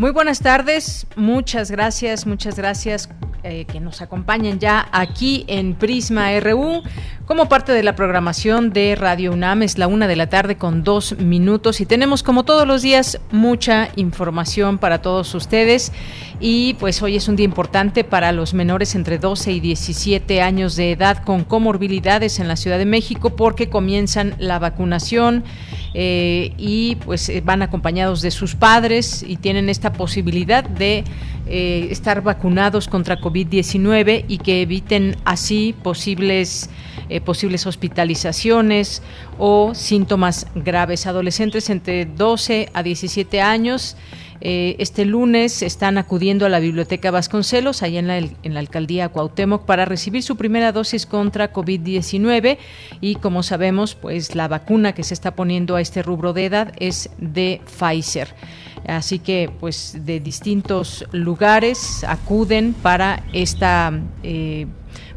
Muy buenas tardes, muchas gracias, muchas gracias eh, que nos acompañen ya aquí en Prisma RU como parte de la programación de Radio UNAM. Es la una de la tarde con dos minutos y tenemos como todos los días mucha información para todos ustedes y pues hoy es un día importante para los menores entre 12 y 17 años de edad con comorbilidades en la Ciudad de México porque comienzan la vacunación. Eh, y pues eh, van acompañados de sus padres y tienen esta posibilidad de eh, estar vacunados contra COVID-19 y que eviten así posibles posibles hospitalizaciones o síntomas graves. Adolescentes entre 12 a 17 años eh, este lunes están acudiendo a la Biblioteca Vasconcelos, allá en la, en la alcaldía Cuauhtémoc, para recibir su primera dosis contra COVID-19 y como sabemos, pues la vacuna que se está poniendo a este rubro de edad es de Pfizer. Así que, pues, de distintos lugares acuden para esta eh,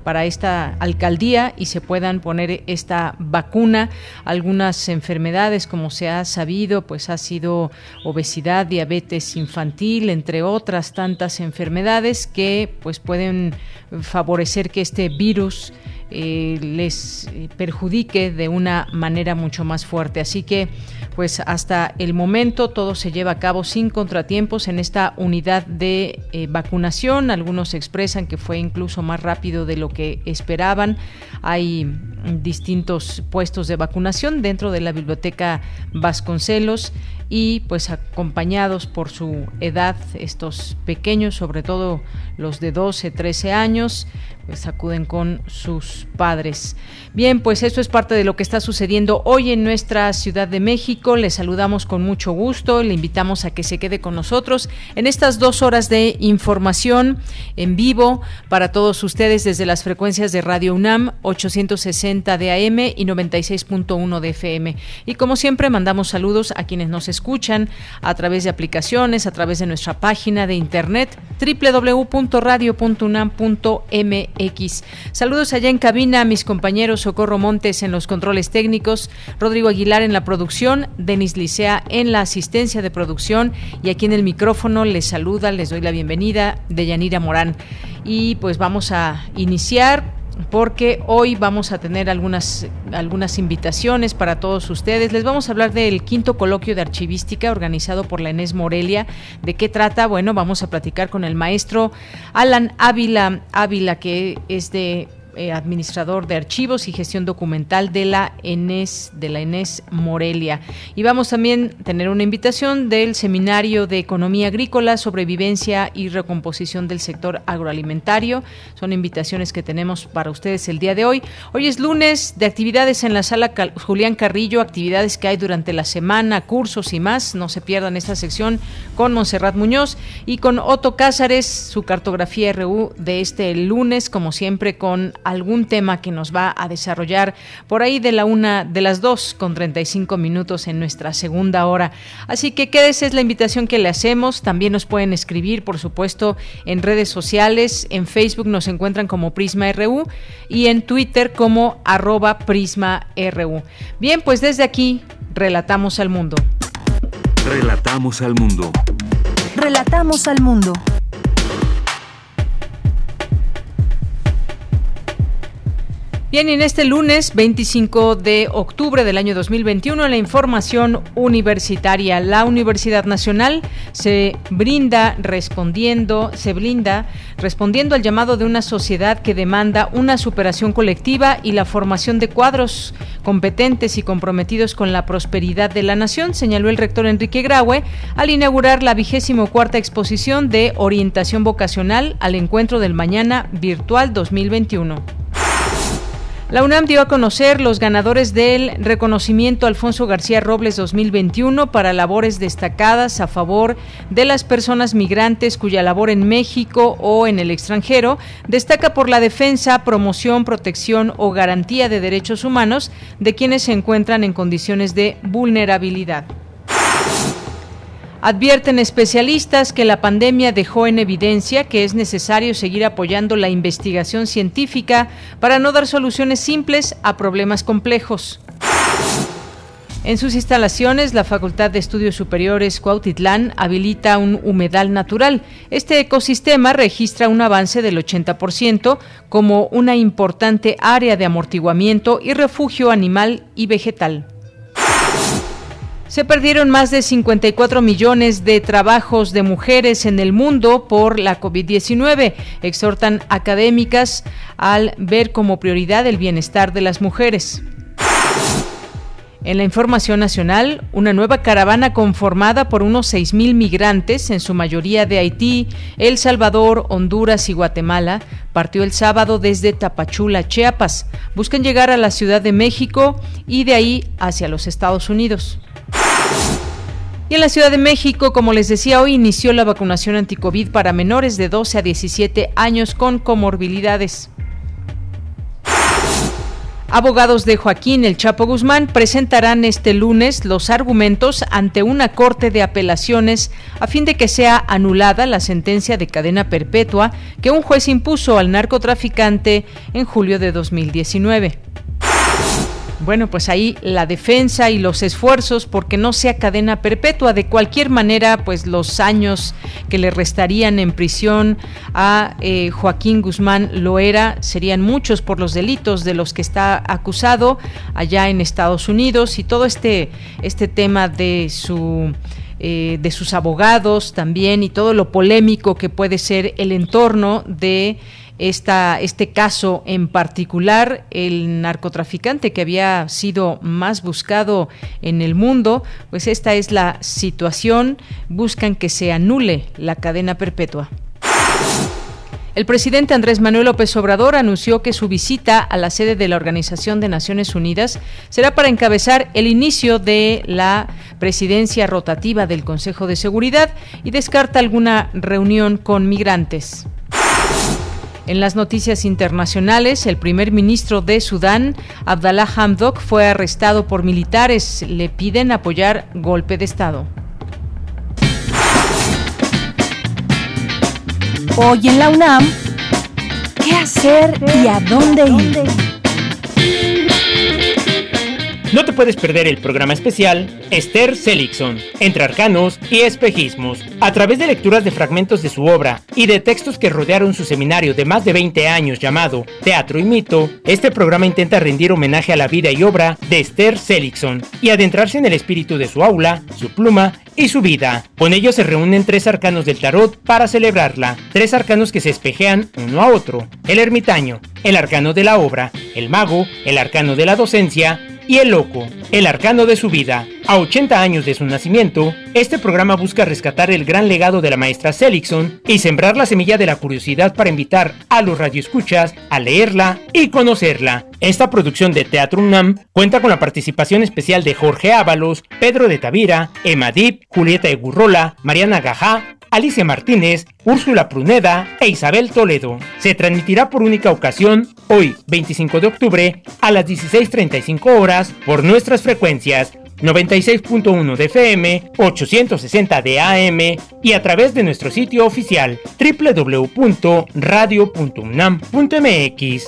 para esta alcaldía y se puedan poner esta vacuna. Algunas enfermedades, como se ha sabido, pues ha sido obesidad, diabetes infantil, entre otras tantas enfermedades que pues pueden favorecer que este virus eh, les perjudique de una manera mucho más fuerte. Así que, pues hasta el momento todo se lleva a cabo sin contratiempos en esta unidad de eh, vacunación. Algunos expresan que fue incluso más rápido de lo que esperaban. Hay distintos puestos de vacunación dentro de la biblioteca Vasconcelos y pues acompañados por su edad estos pequeños, sobre todo los de 12, 13 años, pues acuden con sus padres. Bien, pues esto es parte de lo que está sucediendo hoy en nuestra Ciudad de México. Le saludamos con mucho gusto, le invitamos a que se quede con nosotros en estas dos horas de información en vivo para todos ustedes desde las frecuencias de Radio UNAM 860 de AM y 96.1 de FM. Y como siempre mandamos saludos a quienes nos escuchan a través de aplicaciones, a través de nuestra página de internet www.radio.unam.mx. Saludos allá en cabina a mis compañeros Socorro Montes en los controles técnicos, Rodrigo Aguilar en la producción, Denis Licea en la asistencia de producción y aquí en el micrófono les saluda, les doy la bienvenida de Yanira Morán. Y pues vamos a iniciar porque hoy vamos a tener algunas, algunas invitaciones para todos ustedes. Les vamos a hablar del quinto coloquio de archivística organizado por la Enes Morelia. ¿De qué trata? Bueno, vamos a platicar con el maestro Alan Ávila, Ávila que es de eh, administrador de archivos y gestión documental de la ENES, de la ENES Morelia. Y vamos también a tener una invitación del Seminario de Economía Agrícola, Sobrevivencia y Recomposición del Sector Agroalimentario. Son invitaciones que tenemos para ustedes el día de hoy. Hoy es lunes de actividades en la sala Julián Carrillo, actividades que hay durante la semana, cursos y más. No se pierdan esta sección con Monserrat Muñoz y con Otto Cázares, su cartografía RU de este lunes, como siempre con algún tema que nos va a desarrollar por ahí de la una, de las dos con 35 minutos en nuestra segunda hora. Así que quédese, es la invitación que le hacemos. También nos pueden escribir, por supuesto, en redes sociales. En Facebook nos encuentran como Prisma RU y en Twitter como arroba Prisma RU. Bien, pues desde aquí, relatamos al mundo. Relatamos al mundo. Relatamos al mundo. Bien, en este lunes 25 de octubre del año 2021, la información universitaria, la Universidad Nacional se brinda respondiendo, se brinda respondiendo al llamado de una sociedad que demanda una superación colectiva y la formación de cuadros competentes y comprometidos con la prosperidad de la nación, señaló el rector Enrique Graue al inaugurar la vigésimo cuarta exposición de orientación vocacional al encuentro del mañana virtual 2021. La UNAM dio a conocer los ganadores del reconocimiento Alfonso García Robles 2021 para labores destacadas a favor de las personas migrantes cuya labor en México o en el extranjero destaca por la defensa, promoción, protección o garantía de derechos humanos de quienes se encuentran en condiciones de vulnerabilidad. Advierten especialistas que la pandemia dejó en evidencia que es necesario seguir apoyando la investigación científica para no dar soluciones simples a problemas complejos. En sus instalaciones, la Facultad de Estudios Superiores Cuautitlán habilita un humedal natural. Este ecosistema registra un avance del 80% como una importante área de amortiguamiento y refugio animal y vegetal. Se perdieron más de 54 millones de trabajos de mujeres en el mundo por la COVID-19. Exhortan académicas al ver como prioridad el bienestar de las mujeres. En la información nacional, una nueva caravana conformada por unos 6.000 migrantes, en su mayoría de Haití, El Salvador, Honduras y Guatemala, partió el sábado desde Tapachula, Chiapas. Buscan llegar a la Ciudad de México y de ahí hacia los Estados Unidos. Y en la Ciudad de México, como les decía, hoy inició la vacunación anticovid para menores de 12 a 17 años con comorbilidades. Abogados de Joaquín El Chapo Guzmán presentarán este lunes los argumentos ante una corte de apelaciones a fin de que sea anulada la sentencia de cadena perpetua que un juez impuso al narcotraficante en julio de 2019. Bueno, pues ahí la defensa y los esfuerzos porque no sea cadena perpetua. De cualquier manera, pues los años que le restarían en prisión a eh, Joaquín Guzmán Loera serían muchos por los delitos de los que está acusado allá en Estados Unidos y todo este, este tema de su... Eh, de sus abogados también y todo lo polémico que puede ser el entorno de este caso en particular, el narcotraficante que había sido más buscado en el mundo, pues esta es la situación, buscan que se anule la cadena perpetua. El presidente Andrés Manuel López Obrador anunció que su visita a la sede de la Organización de Naciones Unidas será para encabezar el inicio de la presidencia rotativa del Consejo de Seguridad y descarta alguna reunión con migrantes. En las noticias internacionales, el primer ministro de Sudán, Abdallah Hamdok, fue arrestado por militares. Le piden apoyar golpe de Estado. Hoy en la UNAM, ¿qué hacer y a dónde ir? No te puedes perder el programa especial Esther Seligson, entre arcanos y espejismos. A través de lecturas de fragmentos de su obra y de textos que rodearon su seminario de más de 20 años llamado Teatro y Mito, este programa intenta rendir homenaje a la vida y obra de Esther Seligson y adentrarse en el espíritu de su aula, su pluma y su vida. Con ello se reúnen tres arcanos del tarot para celebrarla, tres arcanos que se espejean uno a otro. El ermitaño, el arcano de la obra, el mago, el arcano de la docencia y El Loco, el arcano de su vida. A 80 años de su nacimiento, este programa busca rescatar el gran legado de la maestra Seligson y sembrar la semilla de la curiosidad para invitar a los radioescuchas a leerla y conocerla. Esta producción de Teatro UNAM cuenta con la participación especial de Jorge Ábalos, Pedro de Tavira, Emma Dip, Julieta Egurrola, Mariana Gajá, Alicia Martínez, Úrsula Pruneda e Isabel Toledo. Se transmitirá por única ocasión hoy, 25 de octubre, a las 16.35 horas por nuestras frecuencias 96.1 de FM, 860 de AM y a través de nuestro sitio oficial www.radio.unam.mx.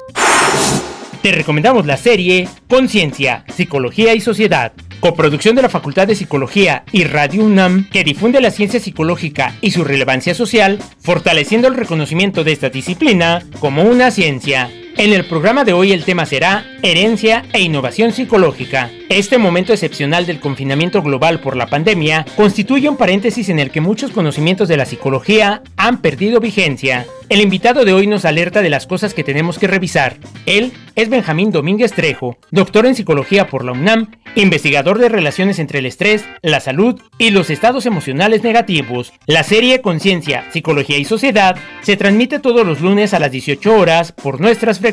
Te recomendamos la serie Conciencia, Psicología y Sociedad coproducción de la Facultad de Psicología y Radio UNAM, que difunde la ciencia psicológica y su relevancia social, fortaleciendo el reconocimiento de esta disciplina como una ciencia. En el programa de hoy el tema será herencia e innovación psicológica. Este momento excepcional del confinamiento global por la pandemia constituye un paréntesis en el que muchos conocimientos de la psicología han perdido vigencia. El invitado de hoy nos alerta de las cosas que tenemos que revisar. Él es Benjamín Domínguez Trejo, doctor en psicología por la UNAM, investigador de relaciones entre el estrés, la salud y los estados emocionales negativos. La serie Conciencia, Psicología y Sociedad se transmite todos los lunes a las 18 horas por nuestras frecuencias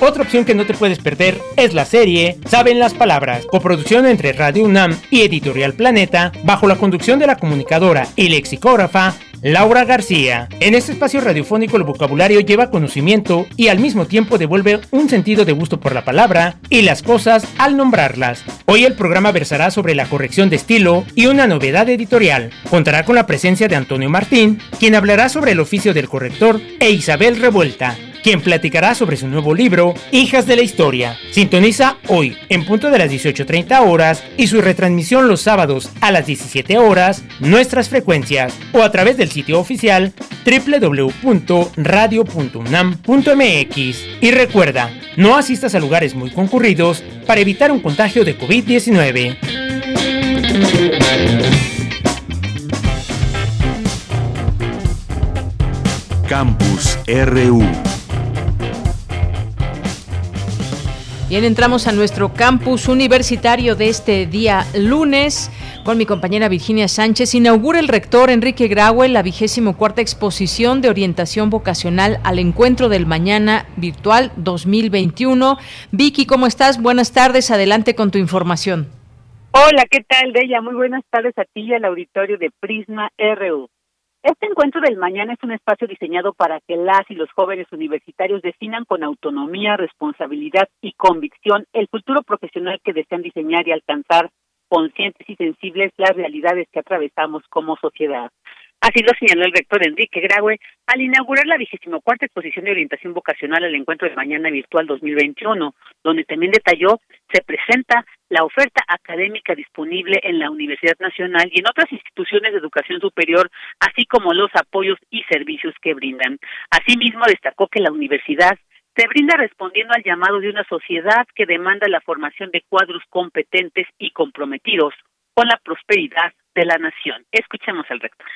Otra opción que no te puedes perder es la serie Saben las Palabras, coproducción entre Radio UNAM y Editorial Planeta, bajo la conducción de la comunicadora y lexicógrafa Laura García. En este espacio radiofónico el vocabulario lleva conocimiento y al mismo tiempo devuelve un sentido de gusto por la palabra y las cosas al nombrarlas. Hoy el programa versará sobre la corrección de estilo y una novedad editorial. Contará con la presencia de Antonio Martín, quien hablará sobre el oficio del corrector, e Isabel Revuelta, quien platicará sobre su nuevo libro, Hijas de la Historia. Sintoniza hoy, en punto de las 18.30 horas, y su retransmisión los sábados a las 17 horas, nuestras frecuencias, o a través del sitio oficial www.radio.unam.mx. Y recuerda, no asistas a lugares muy concurridos para evitar un contagio de COVID-19. Campus RU Bien, entramos a nuestro campus universitario de este día lunes con mi compañera Virginia Sánchez. Inaugura el rector Enrique Graue la vigésimo cuarta exposición de orientación vocacional al encuentro del mañana virtual 2021. Vicky, ¿cómo estás? Buenas tardes. Adelante con tu información. Hola, ¿qué tal, Bella? Muy buenas tardes a ti y al auditorio de Prisma RU. Este encuentro del mañana es un espacio diseñado para que las y los jóvenes universitarios definan con autonomía, responsabilidad y convicción el futuro profesional que desean diseñar y alcanzar conscientes y sensibles las realidades que atravesamos como sociedad. Así lo señaló el rector Enrique Graue al inaugurar la vigésimo cuarta exposición de orientación vocacional al encuentro de mañana virtual 2021, donde también detalló se presenta la oferta académica disponible en la Universidad Nacional y en otras instituciones de educación superior, así como los apoyos y servicios que brindan. Asimismo, destacó que la universidad se brinda respondiendo al llamado de una sociedad que demanda la formación de cuadros competentes y comprometidos con la prosperidad de la nación. Escuchemos al rector.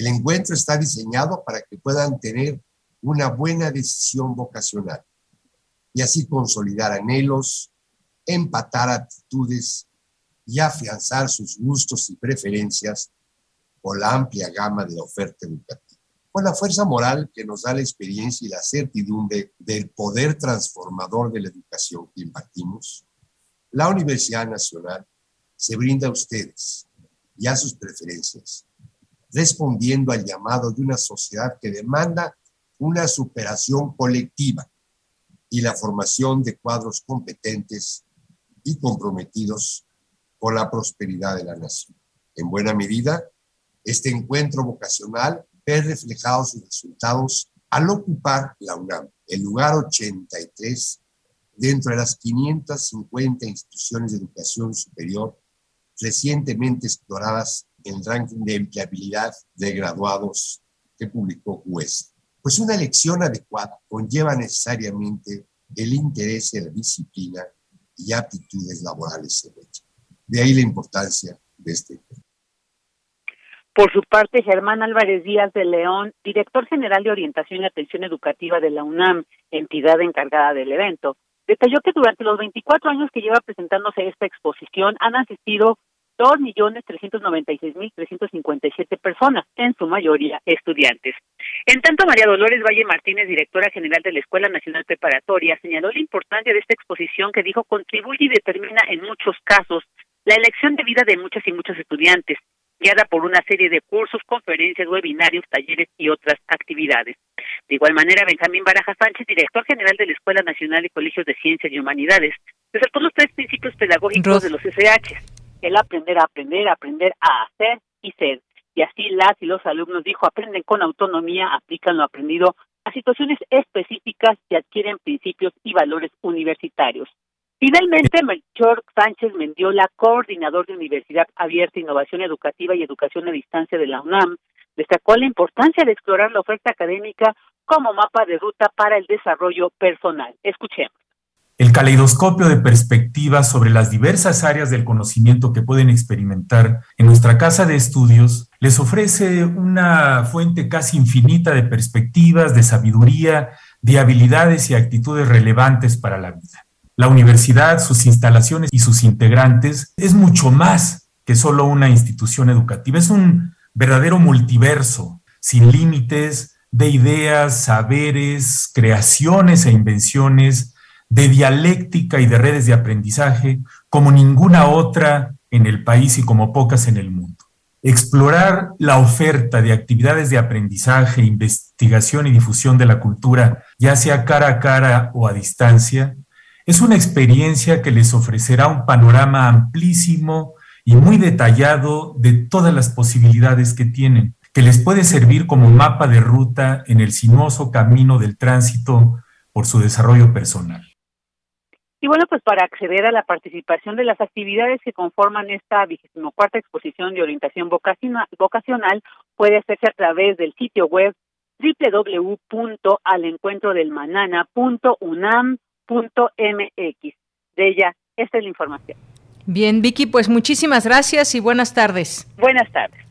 El encuentro está diseñado para que puedan tener una buena decisión vocacional y así consolidar anhelos, empatar actitudes y afianzar sus gustos y preferencias con la amplia gama de la oferta educativa. Con la fuerza moral que nos da la experiencia y la certidumbre del poder transformador de la educación que impartimos, la Universidad Nacional se brinda a ustedes y a sus preferencias respondiendo al llamado de una sociedad que demanda una superación colectiva y la formación de cuadros competentes y comprometidos con la prosperidad de la nación. En buena medida, este encuentro vocacional ve reflejados sus resultados al ocupar la UNAM, el lugar 83 dentro de las 550 instituciones de educación superior recientemente exploradas el ranking de empleabilidad de graduados que publicó UES. Pues una elección adecuada conlleva necesariamente el interés en la disciplina y aptitudes laborales en ella. De ahí la importancia de este encuentro. Por su parte, Germán Álvarez Díaz de León, director general de Orientación y Atención Educativa de la UNAM, entidad encargada del evento, detalló que durante los 24 años que lleva presentándose esta exposición han asistido 2.396.357 personas, en su mayoría estudiantes. En tanto, María Dolores Valle Martínez, directora general de la Escuela Nacional Preparatoria, señaló la importancia de esta exposición que dijo contribuye y determina en muchos casos la elección de vida de muchas y muchos estudiantes, guiada por una serie de cursos, conferencias, webinarios, talleres y otras actividades. De igual manera, Benjamín Baraja Sánchez, director general de la Escuela Nacional de Colegios de Ciencias y Humanidades, resaltó los tres principios pedagógicos de los SH, el aprender a aprender, aprender a hacer y ser. Y así las y los alumnos, dijo, aprenden con autonomía, aplican lo aprendido a situaciones específicas y adquieren principios y valores universitarios. Finalmente, Melchor Sánchez Mendiola, coordinador de Universidad Abierta, Innovación Educativa y Educación a Distancia de la UNAM, destacó la importancia de explorar la oferta académica como mapa de ruta para el desarrollo personal. Escuchemos. El caleidoscopio de perspectivas sobre las diversas áreas del conocimiento que pueden experimentar en nuestra casa de estudios les ofrece una fuente casi infinita de perspectivas, de sabiduría, de habilidades y actitudes relevantes para la vida. La universidad, sus instalaciones y sus integrantes es mucho más que solo una institución educativa, es un verdadero multiverso, sin límites de ideas, saberes, creaciones e invenciones de dialéctica y de redes de aprendizaje como ninguna otra en el país y como pocas en el mundo. Explorar la oferta de actividades de aprendizaje, investigación y difusión de la cultura, ya sea cara a cara o a distancia, es una experiencia que les ofrecerá un panorama amplísimo y muy detallado de todas las posibilidades que tienen, que les puede servir como mapa de ruta en el sinuoso camino del tránsito por su desarrollo personal. Y bueno, pues para acceder a la participación de las actividades que conforman esta vigésimo cuarta exposición de orientación vocacional puede hacerse a través del sitio web www.alencuentrodelmanana.unam.mx. De ella, esta es la información. Bien, Vicky, pues muchísimas gracias y buenas tardes. Buenas tardes.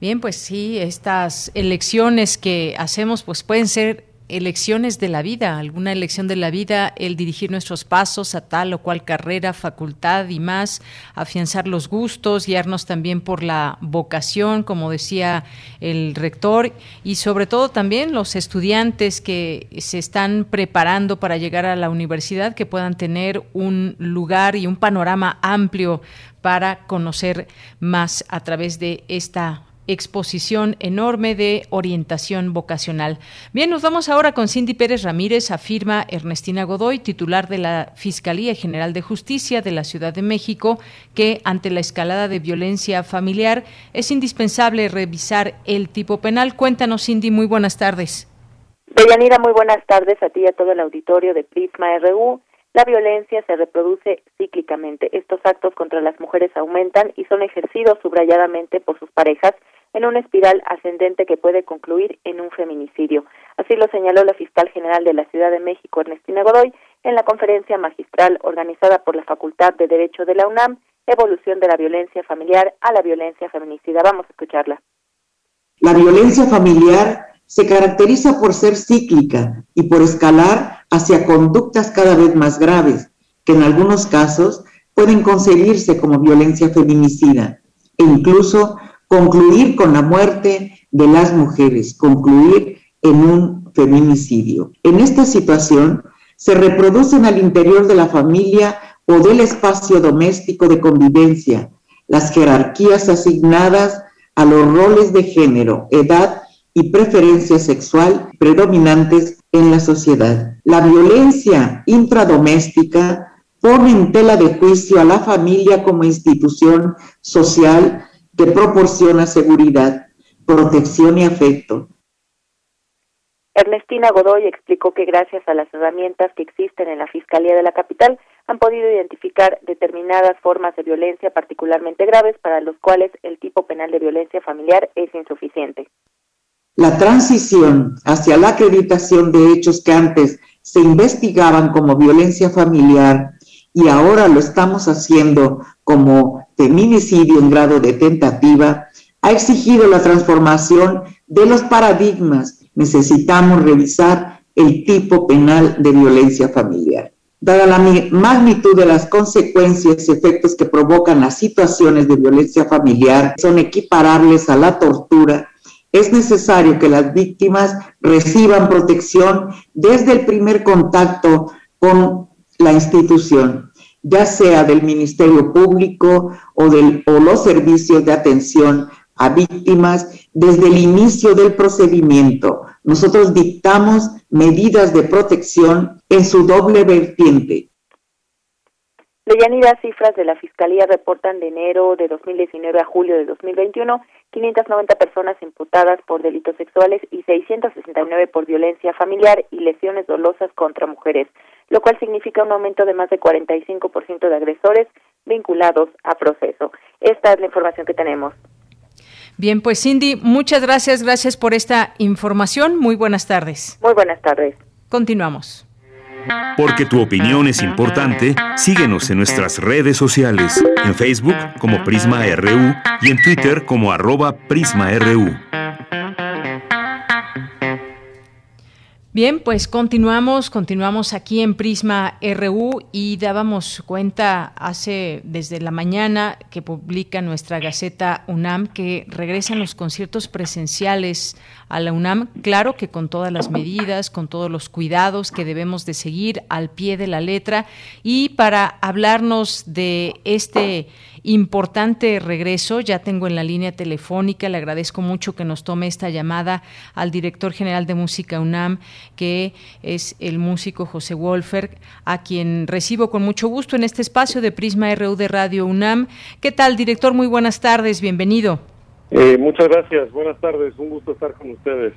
Bien, pues sí, estas elecciones que hacemos pues pueden ser elecciones de la vida, alguna elección de la vida, el dirigir nuestros pasos a tal o cual carrera, facultad y más, afianzar los gustos, guiarnos también por la vocación, como decía el rector, y sobre todo también los estudiantes que se están preparando para llegar a la universidad, que puedan tener un lugar y un panorama amplio para conocer más a través de esta exposición enorme de orientación vocacional. Bien, nos vamos ahora con Cindy Pérez Ramírez, afirma Ernestina Godoy, titular de la Fiscalía General de Justicia de la Ciudad de México, que ante la escalada de violencia familiar es indispensable revisar el tipo penal. Cuéntanos, Cindy, muy buenas tardes. Deyanira, muy buenas tardes a ti y a todo el auditorio de Prisma RU. La violencia se reproduce cíclicamente. Estos actos contra las mujeres aumentan y son ejercidos subrayadamente por sus parejas en una espiral ascendente que puede concluir en un feminicidio. Así lo señaló la fiscal general de la Ciudad de México, Ernestina Godoy, en la conferencia magistral organizada por la Facultad de Derecho de la UNAM, Evolución de la violencia familiar a la violencia feminicida. Vamos a escucharla. La violencia familiar se caracteriza por ser cíclica y por escalar hacia conductas cada vez más graves, que en algunos casos pueden concebirse como violencia feminicida e incluso concluir con la muerte de las mujeres, concluir en un feminicidio. En esta situación se reproducen al interior de la familia o del espacio doméstico de convivencia las jerarquías asignadas a los roles de género, edad y preferencia sexual predominantes en la sociedad. La violencia intradoméstica pone en tela de juicio a la familia como institución social que proporciona seguridad, protección y afecto. Ernestina Godoy explicó que gracias a las herramientas que existen en la Fiscalía de la Capital han podido identificar determinadas formas de violencia particularmente graves para los cuales el tipo penal de violencia familiar es insuficiente. La transición hacia la acreditación de hechos que antes se investigaban como violencia familiar y ahora lo estamos haciendo como feminicidio en grado de tentativa, ha exigido la transformación de los paradigmas. Necesitamos revisar el tipo penal de violencia familiar. Dada la magnitud de las consecuencias y efectos que provocan las situaciones de violencia familiar, son equiparables a la tortura, es necesario que las víctimas reciban protección desde el primer contacto con la institución, ya sea del Ministerio Público o, del, o los servicios de atención a víctimas desde el inicio del procedimiento. Nosotros dictamos medidas de protección en su doble vertiente. Leyanida, cifras de la Fiscalía reportan de enero de 2019 a julio de 2021 590 personas imputadas por delitos sexuales y 669 por violencia familiar y lesiones dolosas contra mujeres, lo cual significa un aumento de más de 45% de agresores vinculados a proceso. Esta es la información que tenemos. Bien, pues Cindy, muchas gracias, gracias por esta información. Muy buenas tardes. Muy buenas tardes. Continuamos. Porque tu opinión es importante, síguenos en nuestras redes sociales, en Facebook como Prisma RU y en Twitter como arroba PrismaRU. Bien, pues continuamos, continuamos aquí en Prisma RU y dábamos cuenta hace desde la mañana que publica nuestra Gaceta UNAM que regresan los conciertos presenciales a la UNAM, claro que con todas las medidas, con todos los cuidados que debemos de seguir al pie de la letra y para hablarnos de este importante regreso. Ya tengo en la línea telefónica, le agradezco mucho que nos tome esta llamada al director general de Música UNAM, que es el músico José Wolfer, a quien recibo con mucho gusto en este espacio de Prisma RU de Radio UNAM. ¿Qué tal, director? Muy buenas tardes, bienvenido. Eh, muchas gracias, buenas tardes, un gusto estar con ustedes.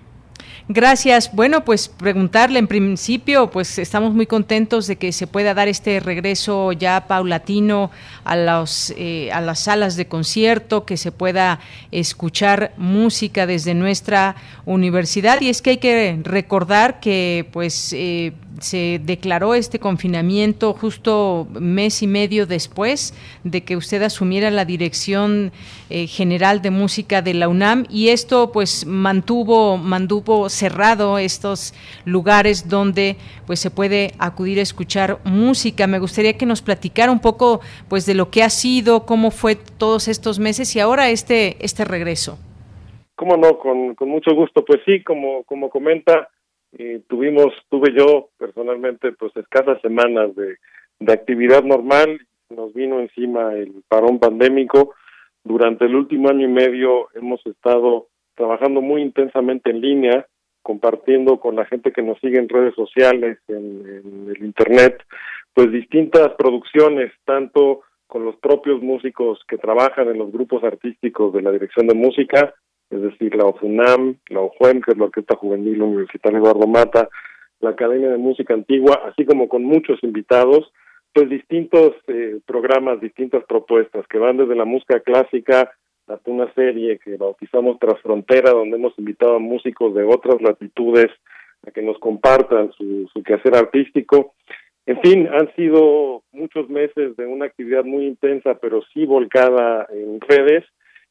Gracias. Bueno, pues preguntarle en principio, pues estamos muy contentos de que se pueda dar este regreso ya paulatino a, los, eh, a las salas de concierto, que se pueda escuchar música desde nuestra universidad. Y es que hay que recordar que pues eh, se declaró este confinamiento justo mes y medio después de que usted asumiera la dirección eh, general de música de la UNAM y esto pues mantuvo mantuvo cerrado estos lugares donde pues se puede acudir a escuchar música. Me gustaría que nos platicara un poco pues de lo que ha sido, cómo fue todos estos meses y ahora este este regreso. Cómo no, con, con mucho gusto. Pues sí, como como comenta tuvimos, tuve yo personalmente pues escasas semanas de, de actividad normal, nos vino encima el parón pandémico. Durante el último año y medio hemos estado trabajando muy intensamente en línea, compartiendo con la gente que nos sigue en redes sociales, en el Internet, pues distintas producciones, tanto con los propios músicos que trabajan en los grupos artísticos de la dirección de música, es decir, la OFUNAM, la OJUEM, que es la Orquesta Juvenil Universitaria Eduardo Mata, la Academia de Música Antigua, así como con muchos invitados, pues distintos eh, programas, distintas propuestas que van desde la música clásica hasta una serie que bautizamos Tras Frontera, donde hemos invitado a músicos de otras latitudes a que nos compartan su quehacer artístico. En fin, han sido muchos meses de una actividad muy intensa, pero sí volcada en redes,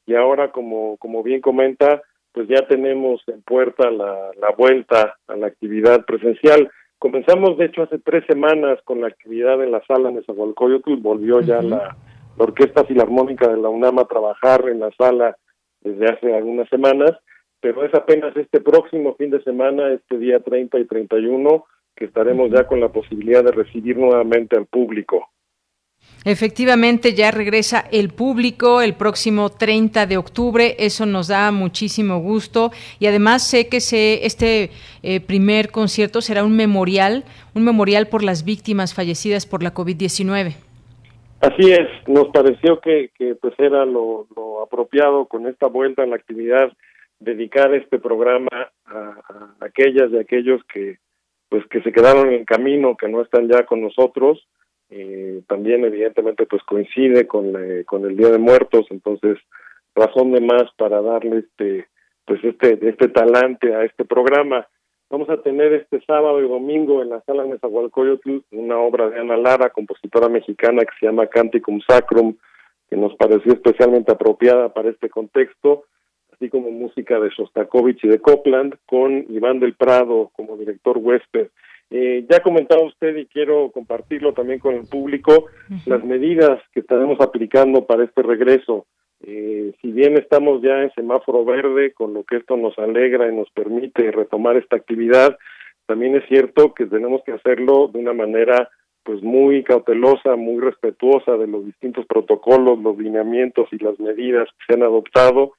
y ahora como como bien comenta pues ya tenemos en puerta la, la vuelta a la actividad presencial. Comenzamos de hecho hace tres semanas con la actividad en la sala de Nezahualcóyotl. Volvió ya la, la orquesta filarmónica de la UNAM a trabajar en la sala desde hace algunas semanas pero es apenas este próximo fin de semana este día 30 y 31 que estaremos ya con la posibilidad de recibir nuevamente al público Efectivamente, ya regresa el público el próximo 30 de octubre. Eso nos da muchísimo gusto. Y además sé que se, este eh, primer concierto será un memorial, un memorial por las víctimas fallecidas por la COVID-19. Así es, nos pareció que, que pues era lo, apropiado con esta vuelta en la actividad dedicar este programa a, aquellas y aquellos que pues que se quedaron en camino, que no están ya con nosotros eh, también evidentemente pues coincide con, con el Día de Muertos, entonces razón de más para darle este pues este este talante a este programa. Vamos a tener este sábado y domingo en la sala Nezahualcóyotl una obra de Ana Lara, compositora mexicana que se llama Canticum Sacrum, que nos pareció especialmente apropiada para este contexto, así como música de Shostakovich y de Copland, con Iván del Prado como director huésped. Eh, ya comentaba usted y quiero compartirlo también con el público, las medidas que estaremos aplicando para este regreso. Eh, si bien estamos ya en semáforo verde, con lo que esto nos alegra y nos permite retomar esta actividad, también es cierto que tenemos que hacerlo de una manera pues muy cautelosa, muy respetuosa de los distintos protocolos, los lineamientos y las medidas que se han adoptado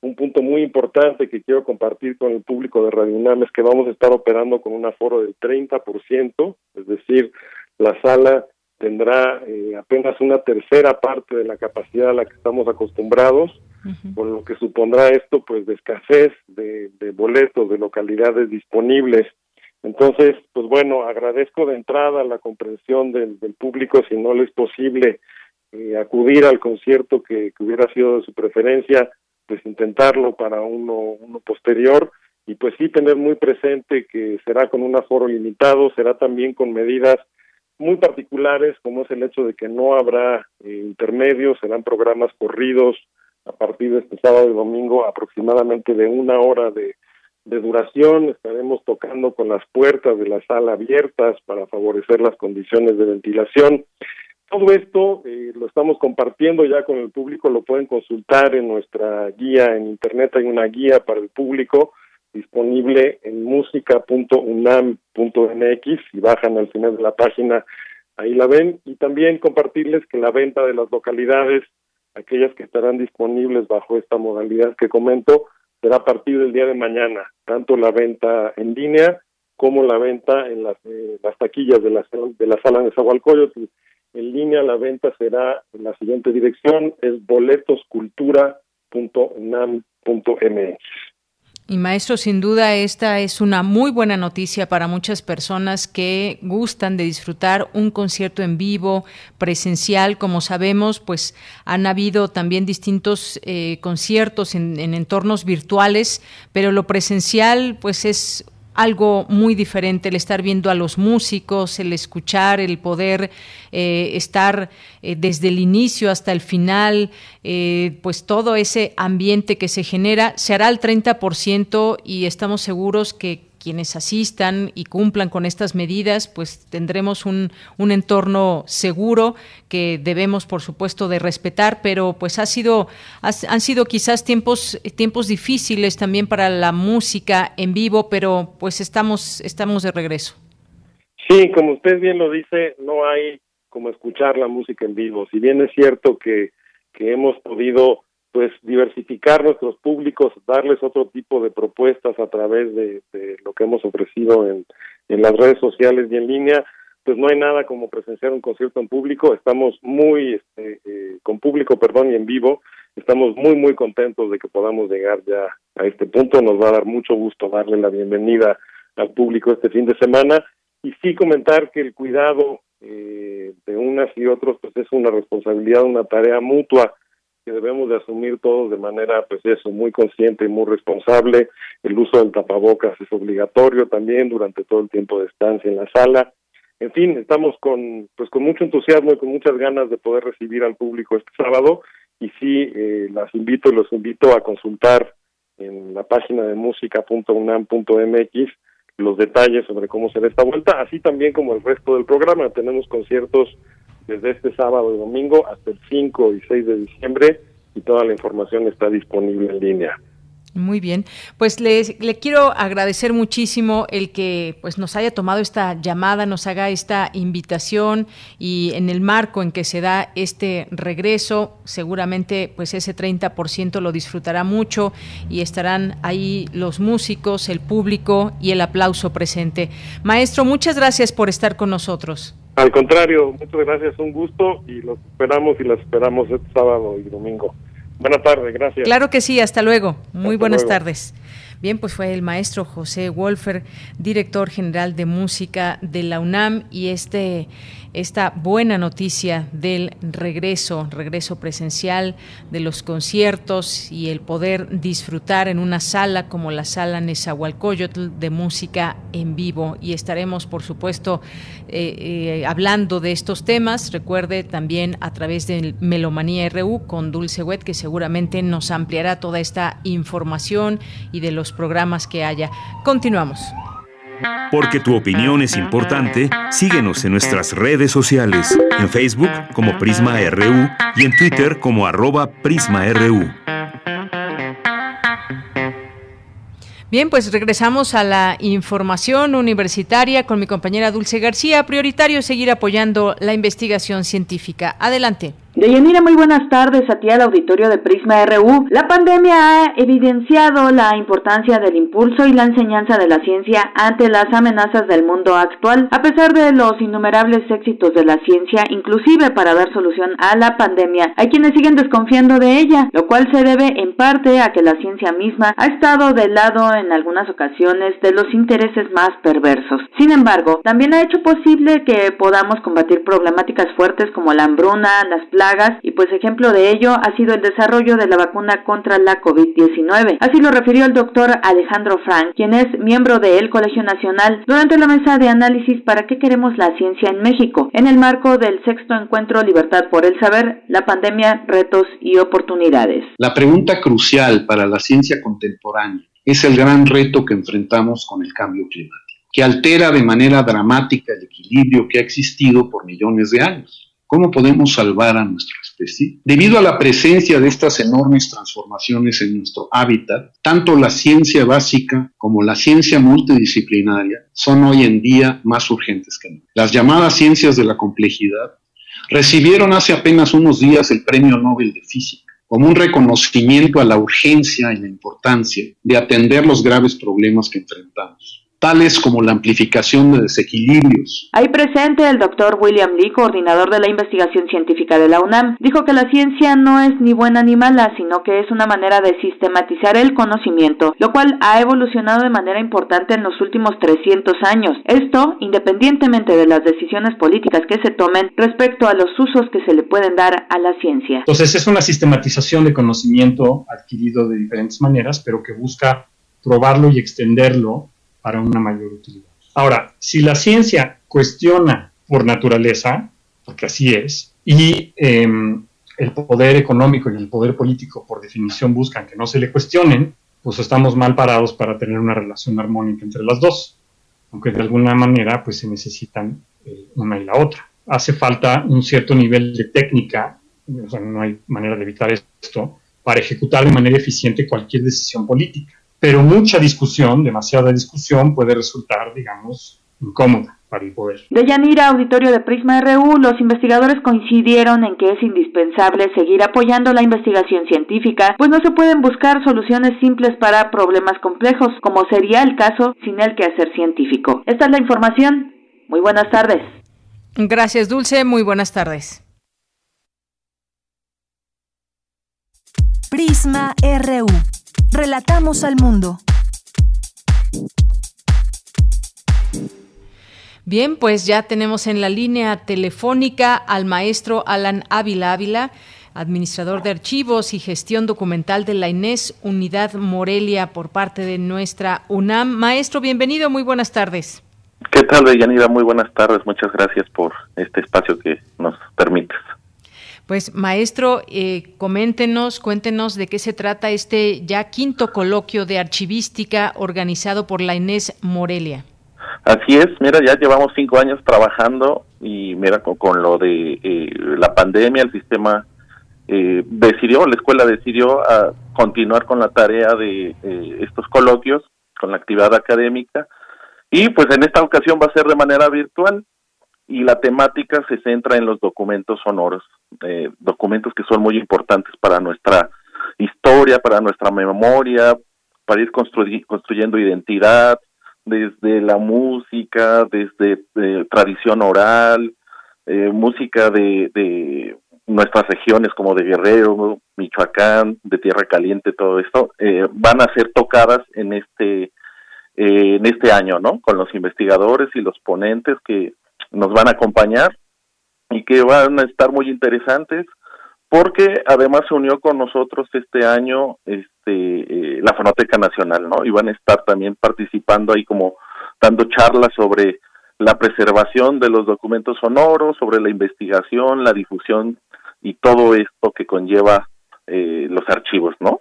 un punto muy importante que quiero compartir con el público de Radio UNAM es que vamos a estar operando con un aforo del 30%, es decir, la sala tendrá eh, apenas una tercera parte de la capacidad a la que estamos acostumbrados, con lo que supondrá esto pues de escasez de, de boletos, de localidades disponibles. Entonces, pues bueno, agradezco de entrada la comprensión del, del público si no le es posible eh, acudir al concierto que, que hubiera sido de su preferencia pues intentarlo para uno, uno posterior y pues sí tener muy presente que será con un aforo limitado, será también con medidas muy particulares, como es el hecho de que no habrá eh, intermedios, serán programas corridos a partir de este sábado y domingo, aproximadamente de una hora de, de duración. Estaremos tocando con las puertas de la sala abiertas para favorecer las condiciones de ventilación. Todo esto eh, lo estamos compartiendo ya con el público, lo pueden consultar en nuestra guía en internet, hay una guía para el público disponible en música.unam.mx y bajan al final de la página, ahí la ven, y también compartirles que la venta de las localidades, aquellas que estarán disponibles bajo esta modalidad que comento, será a partir del día de mañana, tanto la venta en línea como la venta en las, eh, las taquillas de la, de la sala de Zahualcoyotl en línea la venta será en la siguiente dirección, es boletoscultura.unam.mx. Y maestro, sin duda esta es una muy buena noticia para muchas personas que gustan de disfrutar un concierto en vivo, presencial. Como sabemos, pues han habido también distintos eh, conciertos en, en entornos virtuales, pero lo presencial pues es algo muy diferente el estar viendo a los músicos, el escuchar, el poder eh, estar eh, desde el inicio hasta el final, eh, pues todo ese ambiente que se genera se hará al 30% y estamos seguros que quienes asistan y cumplan con estas medidas, pues tendremos un, un, entorno seguro que debemos, por supuesto, de respetar, pero pues ha sido, han sido quizás tiempos, tiempos difíciles también para la música en vivo, pero pues estamos, estamos de regreso. Sí, como usted bien lo dice, no hay como escuchar la música en vivo. Si bien es cierto que, que hemos podido pues diversificar nuestros públicos, darles otro tipo de propuestas a través de, lo que hemos ofrecido en, en las redes sociales y en línea, pues no hay nada como presenciar un concierto en público, estamos muy, este, eh, con público, perdón, y en vivo, estamos muy, muy contentos de que podamos llegar ya a este punto, nos va a dar mucho gusto darle la bienvenida al público este fin de semana. Y sí comentar que el cuidado eh, de unas y otros pues es una responsabilidad, una tarea mutua, que debemos de asumir todos de manera, pues eso, muy consciente y muy responsable. El uso del tapabocas es obligatorio también durante todo el tiempo de estancia en la sala. En fin, estamos con, pues con mucho entusiasmo y con muchas ganas de poder recibir al público este sábado y sí, eh, las invito y los invito a consultar en la página de música.unam.mx los detalles sobre cómo será esta vuelta, así también como el resto del programa. Tenemos conciertos desde este sábado y domingo hasta el 5 y 6 de diciembre y toda la información está disponible en línea. Muy bien, pues le, le, quiero agradecer muchísimo el que pues nos haya tomado esta llamada, nos haga esta invitación y en el marco en que se da este regreso, seguramente pues ese 30% lo disfrutará mucho y estarán ahí los músicos, el público y el aplauso presente. Maestro, muchas gracias por estar con nosotros. Al contrario, muchas gracias, un gusto y los esperamos y las esperamos este sábado y domingo. Buenas tardes, gracias. Claro que sí, hasta luego. Muy buenas tardes. Bien, pues fue el maestro José Wolfer, director general de música de la UNAM y este esta buena noticia del regreso, regreso presencial de los conciertos y el poder disfrutar en una sala como la sala Nezahualcóyotl de música en vivo. Y estaremos, por supuesto, eh, eh, hablando de estos temas. Recuerde también a través de Melomanía RU con Dulce Wet, que seguramente nos ampliará toda esta información y de los programas que haya. Continuamos. Porque tu opinión es importante, síguenos en nuestras redes sociales, en Facebook como Prisma RU y en Twitter como arroba PrismaRU. Bien, pues regresamos a la información universitaria con mi compañera Dulce García. Prioritario seguir apoyando la investigación científica. Adelante. Deyanira, muy buenas tardes a ti al auditorio de Prisma RU. La pandemia ha evidenciado la importancia del impulso y la enseñanza de la ciencia ante las amenazas del mundo actual, a pesar de los innumerables éxitos de la ciencia, inclusive para dar solución a la pandemia. Hay quienes siguen desconfiando de ella, lo cual se debe en parte a que la ciencia misma ha estado del lado en algunas ocasiones de los intereses más perversos. Sin embargo, también ha hecho posible que podamos combatir problemáticas fuertes como la hambruna, las plagas, y pues ejemplo de ello ha sido el desarrollo de la vacuna contra la COVID-19. Así lo refirió el doctor Alejandro Frank, quien es miembro del Colegio Nacional, durante la mesa de análisis para qué queremos la ciencia en México, en el marco del sexto encuentro Libertad por el Saber, la pandemia, retos y oportunidades. La pregunta crucial para la ciencia contemporánea es el gran reto que enfrentamos con el cambio climático, que altera de manera dramática el equilibrio que ha existido por millones de años. ¿Cómo podemos salvar a nuestra especie? Debido a la presencia de estas enormes transformaciones en nuestro hábitat, tanto la ciencia básica como la ciencia multidisciplinaria son hoy en día más urgentes que nunca. Las llamadas ciencias de la complejidad recibieron hace apenas unos días el Premio Nobel de Física como un reconocimiento a la urgencia y la importancia de atender los graves problemas que enfrentamos tales como la amplificación de desequilibrios. Ahí presente el doctor William Lee, coordinador de la investigación científica de la UNAM, dijo que la ciencia no es ni buena ni mala, sino que es una manera de sistematizar el conocimiento, lo cual ha evolucionado de manera importante en los últimos 300 años. Esto independientemente de las decisiones políticas que se tomen respecto a los usos que se le pueden dar a la ciencia. Entonces es una sistematización de conocimiento adquirido de diferentes maneras, pero que busca probarlo y extenderlo para una mayor utilidad. Ahora, si la ciencia cuestiona por naturaleza, porque así es, y em, el poder económico y el poder político por definición buscan que no se le cuestionen, pues estamos mal parados para tener una relación armónica entre las dos, aunque de alguna manera pues se necesitan eh, una y la otra. Hace falta un cierto nivel de técnica, no hay manera de evitar esto, para ejecutar de manera eficiente cualquier decisión política pero mucha discusión, demasiada discusión, puede resultar, digamos, incómoda para el poder. De Yanira, auditorio de Prisma RU, los investigadores coincidieron en que es indispensable seguir apoyando la investigación científica, pues no se pueden buscar soluciones simples para problemas complejos, como sería el caso sin el quehacer científico. Esta es la información. Muy buenas tardes. Gracias, Dulce. Muy buenas tardes. Prisma RU. Relatamos al mundo. Bien, pues ya tenemos en la línea telefónica al maestro Alan Ávila Ávila, administrador de archivos y gestión documental de la INES Unidad Morelia por parte de nuestra UNAM. Maestro, bienvenido, muy buenas tardes. ¿Qué tal, Deyanira? Muy buenas tardes, muchas gracias por este espacio que nos permites. Pues maestro, eh, coméntenos, cuéntenos de qué se trata este ya quinto coloquio de archivística organizado por la Inés Morelia. Así es, mira, ya llevamos cinco años trabajando y mira, con, lo de eh, la pandemia, el sistema eh, decidió, la escuela decidió a continuar con la tarea de estos coloquios, con la actividad académica, y pues en esta ocasión va a ser de manera virtual y la temática se centra en los documentos sonoros, eh, documentos que son muy importantes para nuestra historia, para nuestra memoria, para ir construyendo identidad, desde la música, desde eh, tradición oral, eh, música de, de, nuestras regiones como de Guerrero, Michoacán, de Tierra Caliente, todo esto, van a ser tocadas en este en este año, ¿no? Con los investigadores y los ponentes que nos van a acompañar y que van a estar muy interesantes porque además se unió con nosotros este año este eh, la Fonoteca Nacional, ¿no? Y van a estar también participando ahí como dando charlas sobre la preservación de los documentos sonoros, sobre la investigación, la difusión y todo esto que conlleva eh, los archivos, ¿no?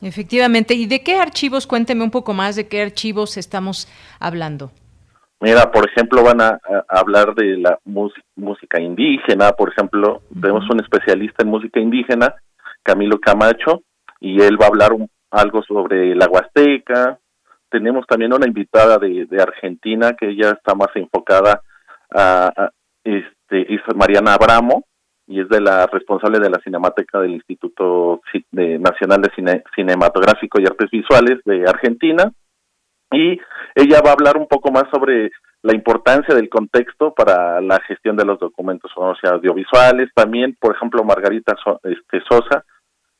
Efectivamente. ¿Y de qué archivos? Cuénteme un poco más de qué archivos estamos hablando. Mira, por ejemplo, van a, hablar de la música indígena, por ejemplo, tenemos un especialista en música indígena, Camilo Camacho, y él va a hablar algo sobre la Huasteca. Tenemos también una invitada de, Argentina que ella está más enfocada a, este, es Mariana Abramo, y es de la responsable de la Cinemateca del Instituto Nacional de Cinematográfico y Artes Visuales de Argentina y ella va a hablar un poco más sobre la importancia del contexto para la gestión de los documentos audiovisuales. También, por ejemplo, Margarita este, Sosa,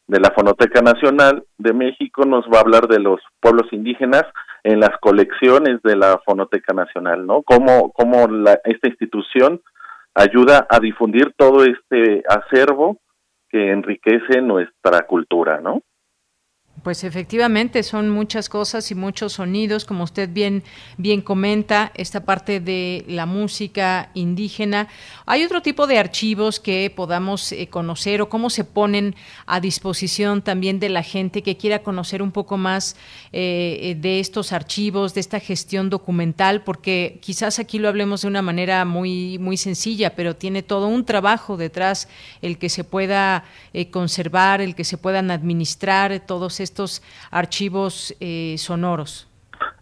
de la Fonoteca Nacional de México, nos va a hablar de los pueblos indígenas en las colecciones de la Fonoteca Nacional, ¿no? Cómo, cómo esta institución ayuda a difundir todo este acervo que enriquece nuestra cultura, ¿no? Pues efectivamente son muchas cosas y muchos sonidos, como usted bien bien comenta, esta parte de la música indígena. Hay otro tipo de archivos que podamos eh, conocer o cómo se ponen a disposición también de la gente que quiera conocer un poco más eh, eh, de estos archivos, de esta gestión documental, porque quizás aquí lo hablemos de una manera muy muy sencilla, pero tiene todo un trabajo detrás el que se pueda conservar, el que se puedan administrar todos estos archivos eh, sonoros.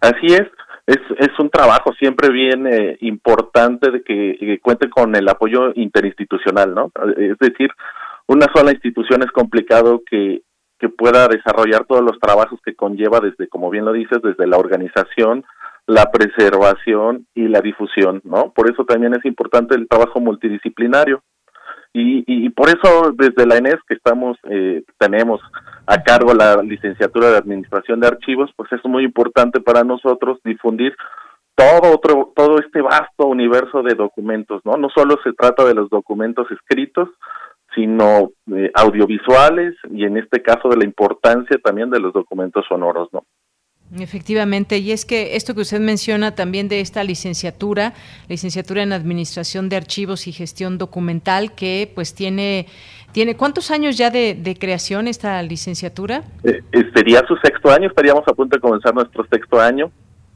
Así es, es, es un trabajo siempre bien eh, importante de que, que, cuente con el apoyo interinstitucional, ¿no? Es decir, una sola institución es complicado que, que pueda desarrollar todos los trabajos que conlleva desde, como bien lo dices, desde la organización, la preservación y la difusión, ¿no? Por eso también es importante el trabajo multidisciplinario. Y, y, por eso desde la ENES que estamos, eh, tenemos a cargo la licenciatura de Administración de Archivos, pues es muy importante para nosotros difundir todo otro, todo este vasto universo de documentos, ¿no? No solo se trata de los documentos escritos, sino eh, audiovisuales y en este caso de la importancia también de los documentos sonoros, ¿no? Efectivamente, y es que esto que usted menciona también de esta licenciatura, licenciatura en Administración de Archivos y Gestión Documental, que pues tiene, tiene ¿cuántos años ya de, creación esta licenciatura? Eh, eh, sería su sexto año, estaríamos a punto de comenzar nuestro sexto año.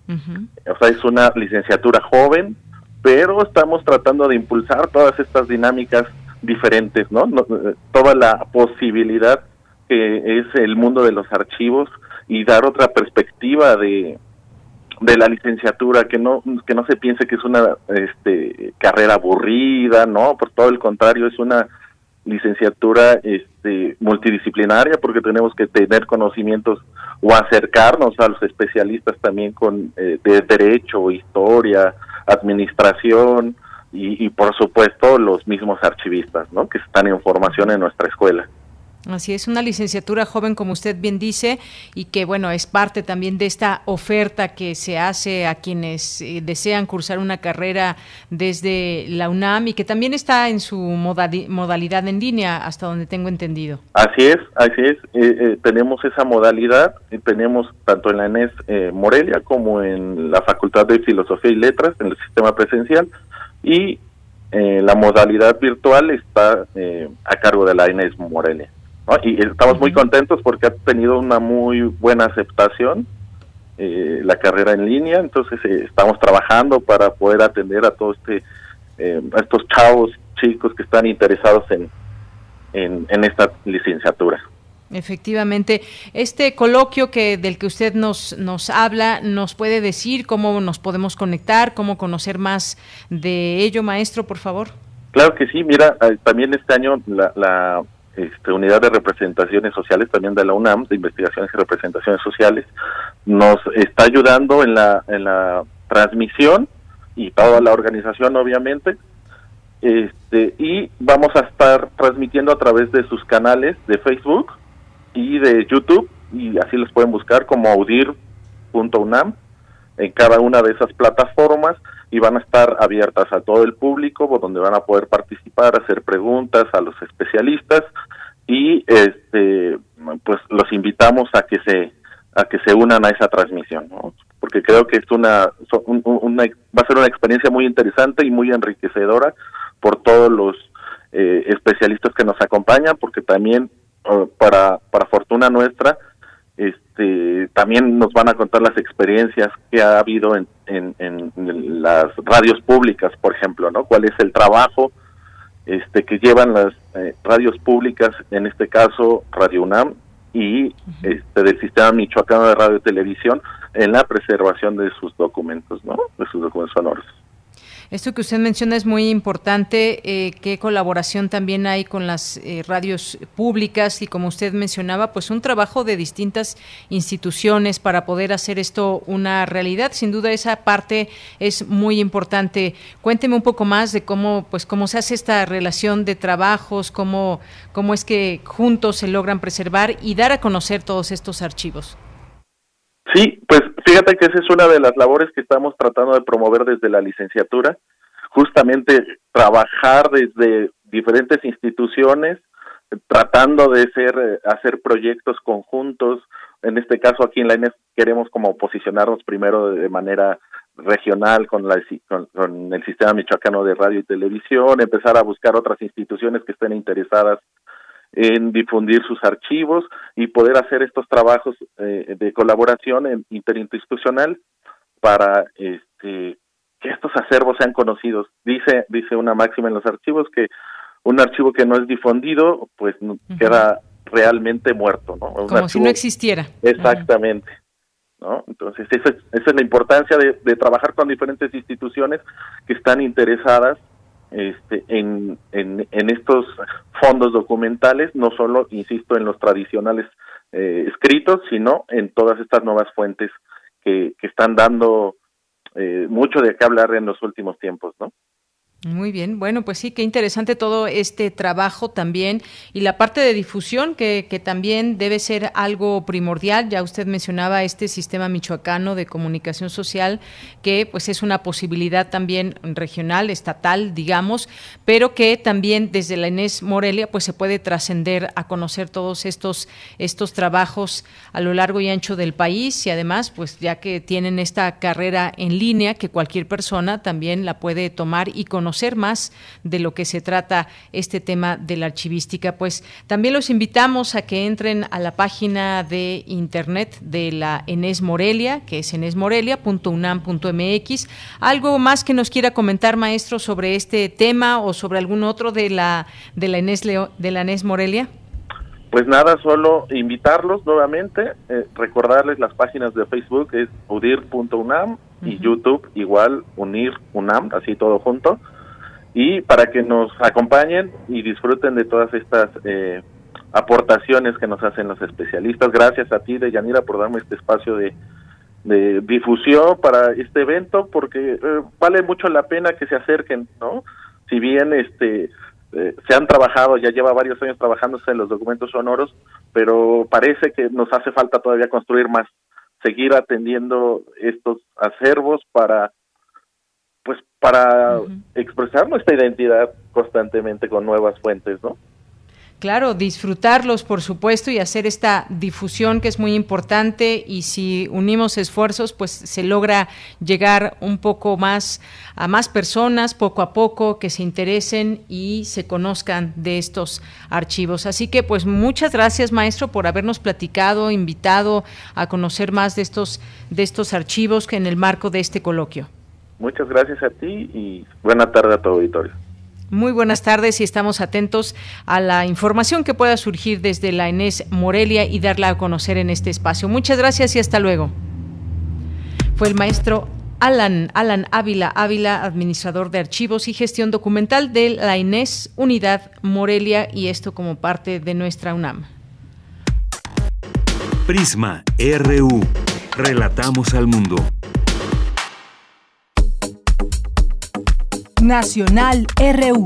O sea, es una licenciatura joven, pero estamos tratando de impulsar todas estas dinámicas diferentes, ¿no? Eh, toda la posibilidad que es el mundo de los archivos y dar otra perspectiva de, de la licenciatura que no que no se piense que es una este carrera aburrida no por todo el contrario es una licenciatura este multidisciplinaria porque tenemos que tener conocimientos o acercarnos a los especialistas también con eh, de derecho historia administración y, y por supuesto los mismos archivistas no que están en formación en nuestra escuela Así es, una licenciatura joven, como usted bien dice, y que, bueno, es parte también de esta oferta que se hace a quienes eh, desean cursar una carrera desde la UNAM y que también está en su modalidad en línea, hasta donde tengo entendido. Así es, así es. Eh, eh, tenemos esa modalidad, tenemos tanto en la ENES Morelia como en la Facultad de Filosofía y Letras, en el sistema presencial, y la modalidad virtual está a cargo de la ENES Morelia. Y estamos muy contentos porque ha tenido una muy buena aceptación eh, la carrera en línea, entonces eh, estamos trabajando para poder atender a todos este, eh, estos chavos, chicos que están interesados en, en, esta licenciatura. Efectivamente, este coloquio que del que usted nos nos habla, nos puede decir cómo nos podemos conectar, cómo conocer más de ello, maestro, por favor. Claro que sí, mira, también este año la este, unidad de representaciones sociales también de la UNAM, de investigaciones y representaciones sociales, nos está ayudando en la, en la transmisión y toda la organización obviamente. Este, y vamos a estar transmitiendo a través de sus canales de Facebook y de YouTube y así los pueden buscar como audir.unam en cada una de esas plataformas y van a estar abiertas a todo el público, donde van a poder participar, hacer preguntas a los especialistas y este pues los invitamos a que se a que se unan a esa transmisión, porque creo que es una, una va a ser una experiencia muy interesante y muy enriquecedora por todos los eh, especialistas que nos acompañan, porque también uh, para para fortuna nuestra este también nos van a contar las experiencias que ha habido en, en, las radios públicas, por ejemplo, ¿no? ¿Cuál es el trabajo este que llevan las eh, radios públicas, en este caso Radio UNAM y este del sistema michoacano de radio y televisión en la preservación de sus documentos, ¿no? De sus documentos sonoros. Esto que usted menciona es muy importante, eh, qué colaboración también hay con las eh, radios públicas y como usted mencionaba, pues un trabajo de distintas instituciones para poder hacer esto una realidad. Sin duda esa parte es muy importante. Cuénteme un poco más de cómo, pues cómo se hace esta relación de trabajos, cómo, cómo es que juntos se logran preservar y dar a conocer todos estos archivos. Sí, pues fíjate que esa es una de las labores que estamos tratando de promover desde la licenciatura, justamente trabajar desde diferentes instituciones tratando de ser hacer proyectos conjuntos. En este caso aquí en la INES queremos como posicionarnos primero de manera regional con, la, con, el sistema michoacano de radio y televisión, empezar a buscar otras instituciones que estén interesadas en difundir sus archivos y poder hacer estos trabajos eh, de colaboración interinstitucional para este, que estos acervos sean conocidos. Dice, dice una máxima en los archivos que un archivo que no es difundido, pues queda realmente muerto, ¿no? Como si no existiera. Exactamente. ¿No? Entonces, esa es, esa es la importancia de, de, trabajar con diferentes instituciones que están interesadas este, en, en, estos fondos documentales, no solo, insisto, en los tradicionales eh, escritos, sino en todas estas nuevas fuentes que, que están dando eh, mucho de qué hablar en los últimos tiempos, ¿no? Muy bien, bueno, pues sí, qué interesante todo este trabajo también y la parte de difusión que, que, también debe ser algo primordial. Ya usted mencionaba este sistema michoacano de comunicación social que pues es una posibilidad también regional, estatal, digamos, pero que también desde la Inés Morelia pues se puede trascender a conocer todos estos, estos trabajos a lo largo y ancho del país y además pues ya que tienen esta carrera en línea que cualquier persona también la puede tomar y conocer conocer más de lo que se trata este tema de la archivística, pues también los invitamos a que entren a la página de internet de la Enes Morelia, que es enesmorelia.unam.mx. ¿Algo más que nos quiera comentar, maestro, sobre este tema o sobre algún otro de la, de la, Enes, Leo, de la Enes Morelia? Pues nada, solo invitarlos nuevamente, eh, recordarles las páginas de Facebook, es udir.unam y YouTube igual unir unam, así todo junto y para que nos acompañen y disfruten de todas estas eh, aportaciones que nos hacen los especialistas. Gracias a ti, Deyanira, por darme este espacio de, difusión para este evento, porque eh, vale mucho la pena que se acerquen, ¿no? Si bien este eh, se han trabajado, ya lleva varios años trabajándose en los documentos sonoros, pero parece que nos hace falta todavía construir más, seguir atendiendo estos acervos para para expresar nuestra identidad constantemente con nuevas fuentes, ¿no? Claro, disfrutarlos, por supuesto, y hacer esta difusión que es muy importante y si unimos esfuerzos, pues se logra llegar un poco más a más personas, poco a poco, que se interesen y se conozcan de estos archivos. Así que, pues muchas gracias, maestro, por habernos platicado, invitado a conocer más de estos, de estos archivos que en el marco de este coloquio. Muchas gracias a ti y buena tarde a tu auditorio. Muy buenas tardes y estamos atentos a la información que pueda surgir desde la Enes Morelia y darla a conocer en este espacio. Muchas gracias y hasta luego. Fue el maestro Alan, Alan Ávila, Ávila, administrador de archivos y gestión documental de la Inés Unidad Morelia y esto como parte de nuestra UNAM. Prisma RU. Relatamos al mundo. Nacional RU.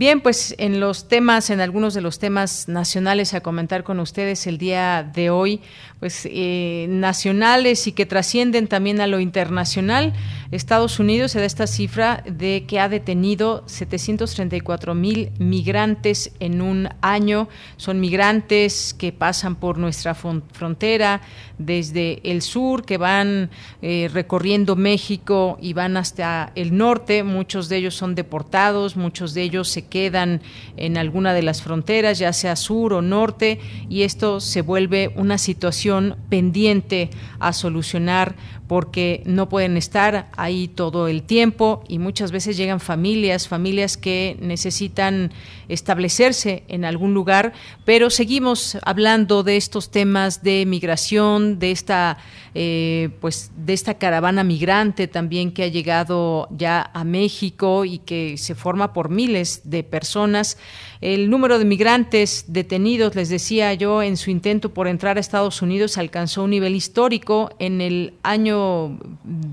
Bien, pues en los temas, en algunos de los temas nacionales a comentar con ustedes el día de hoy, pues eh, nacionales y que trascienden también a lo internacional. Estados Unidos se da esta cifra de que ha detenido 734 mil migrantes en un año. Son migrantes que pasan por nuestra frontera desde el sur, que van eh, recorriendo México y van hasta el norte. Muchos de ellos son deportados, muchos de ellos se quedan en alguna de las fronteras, ya sea sur o norte, y esto se vuelve una situación pendiente a solucionar porque no pueden estar ahí todo el tiempo y muchas veces llegan familias, familias que necesitan establecerse en algún lugar, pero seguimos hablando de estos temas de migración, de esta eh, pues de esta caravana migrante también que ha llegado ya a México y que se forma por miles de personas. El número de migrantes detenidos, les decía yo, en su intento por entrar a Estados Unidos alcanzó un nivel histórico en el año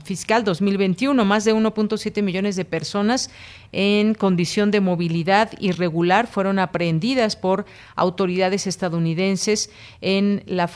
fiscal 2021, más de 1.7 millones de personas en condición de movilidad irregular fueron aprehendidas por autoridades estadounidenses en la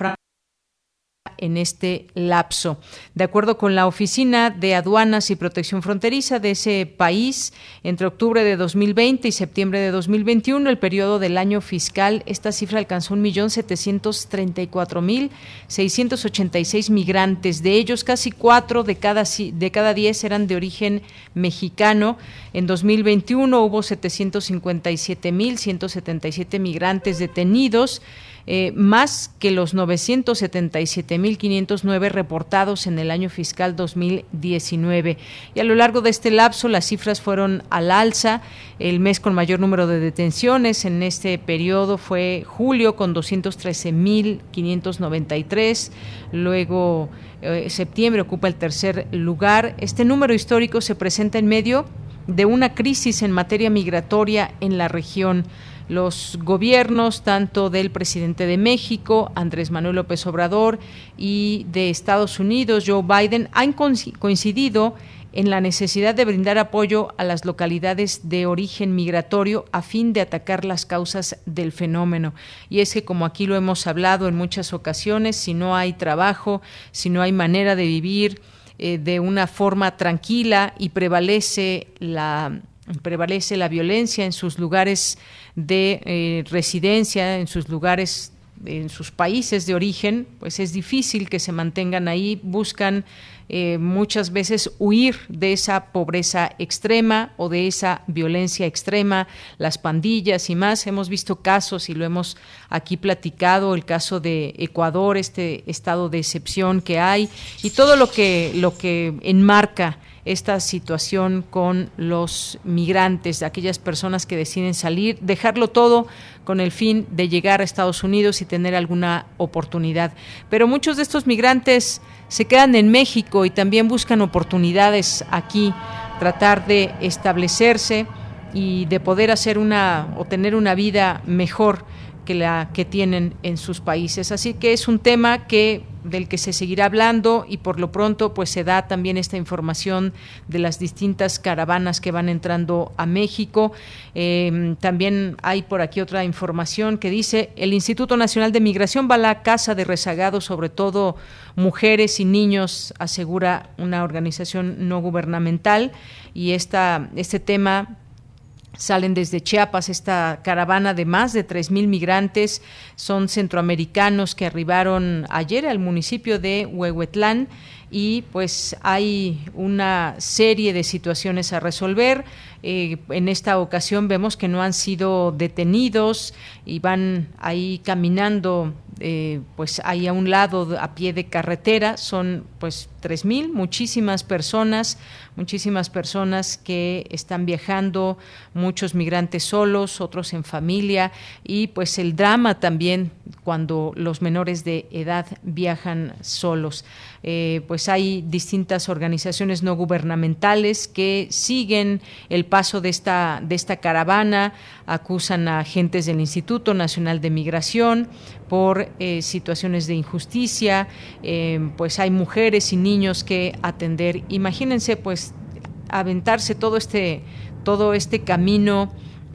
en este lapso. De acuerdo con la Oficina de Aduanas y Protección Fronteriza de ese país, entre octubre de 2020 y septiembre de 2021, el periodo del año fiscal, esta cifra alcanzó 1.734.686 migrantes. De ellos, casi cuatro de cada, de cada diez eran de origen mexicano. En 2021 hubo 757.177 migrantes detenidos. Eh, más que los 977.509 reportados en el año fiscal 2019. Y a lo largo de este lapso las cifras fueron al alza. El mes con mayor número de detenciones en este periodo fue julio con 213.593. Luego eh, septiembre ocupa el tercer lugar. Este número histórico se presenta en medio de una crisis en materia migratoria en la región los gobiernos, tanto del presidente de México, Andrés Manuel López Obrador, y de Estados Unidos, Joe Biden, han coincidido en la necesidad de brindar apoyo a las localidades de origen migratorio a fin de atacar las causas del fenómeno. Y es que, como aquí lo hemos hablado en muchas ocasiones, si no hay trabajo, si no hay manera de vivir eh, de una forma tranquila y prevalece la prevalece la violencia en sus lugares de eh, residencia, en sus lugares, en sus países de origen, pues es difícil que se mantengan ahí, buscan eh, muchas veces huir de esa pobreza extrema o de esa violencia extrema, las pandillas y más. Hemos visto casos y lo hemos aquí platicado, el caso de Ecuador, este estado de excepción que hay y todo lo que, lo que enmarca esta situación con los migrantes, aquellas personas que deciden salir, dejarlo todo con el fin de llegar a Estados Unidos y tener alguna oportunidad. Pero muchos de estos migrantes se quedan en México y también buscan oportunidades aquí, tratar de establecerse y de poder hacer una o tener una vida mejor que la que tienen en sus países. Así que es un tema que del que se seguirá hablando y por lo pronto pues se da también esta información de las distintas caravanas que van entrando a México. Em, también hay por aquí otra información que dice el Instituto Nacional de Migración va a la casa de rezagados, sobre todo mujeres y niños, asegura una organización no gubernamental y esta, este tema Salen desde Chiapas esta caravana de más de 3.000 migrantes, son centroamericanos que arribaron ayer al municipio de Huehuetlán y pues hay una serie de situaciones a resolver. Eh, en esta ocasión vemos que no han sido detenidos y van ahí caminando eh, pues ahí a un lado a pie de carretera son pues tres mil muchísimas personas muchísimas personas que están viajando muchos migrantes solos otros en familia y pues el drama también cuando los menores de edad viajan solos. Eh, pues hay distintas organizaciones no gubernamentales que siguen el paso de esta, de esta caravana, acusan a agentes del Instituto Nacional de Migración por eh, situaciones de injusticia, eh, pues hay mujeres y niños que atender. Imagínense pues aventarse todo este, todo este camino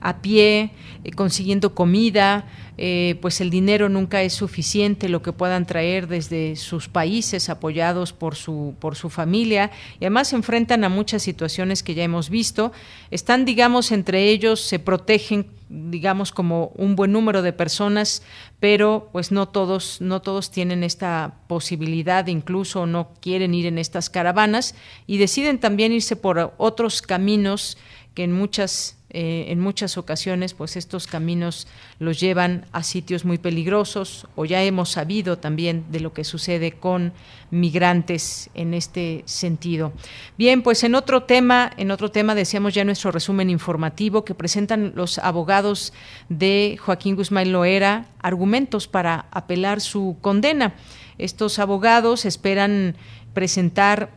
a pie, consiguiendo comida, eh, pues el dinero nunca es suficiente, lo que puedan traer desde sus países apoyados por su, por su familia y además se enfrentan a muchas situaciones que ya hemos visto. Están, digamos, entre ellos, se protegen digamos como un buen número de personas, pero pues no todos no todos tienen esta posibilidad, incluso no quieren ir en estas caravanas y deciden también irse por otros caminos que en muchas eh, en muchas ocasiones pues estos caminos los llevan a sitios muy peligrosos o ya hemos sabido también de lo que sucede con migrantes en este sentido. Bien, pues en otro tema, en otro tema decíamos ya nuestro resumen informativo que presentan los abogados de Joaquín Guzmán Loera argumentos para apelar su condena. Estos abogados esperan presentar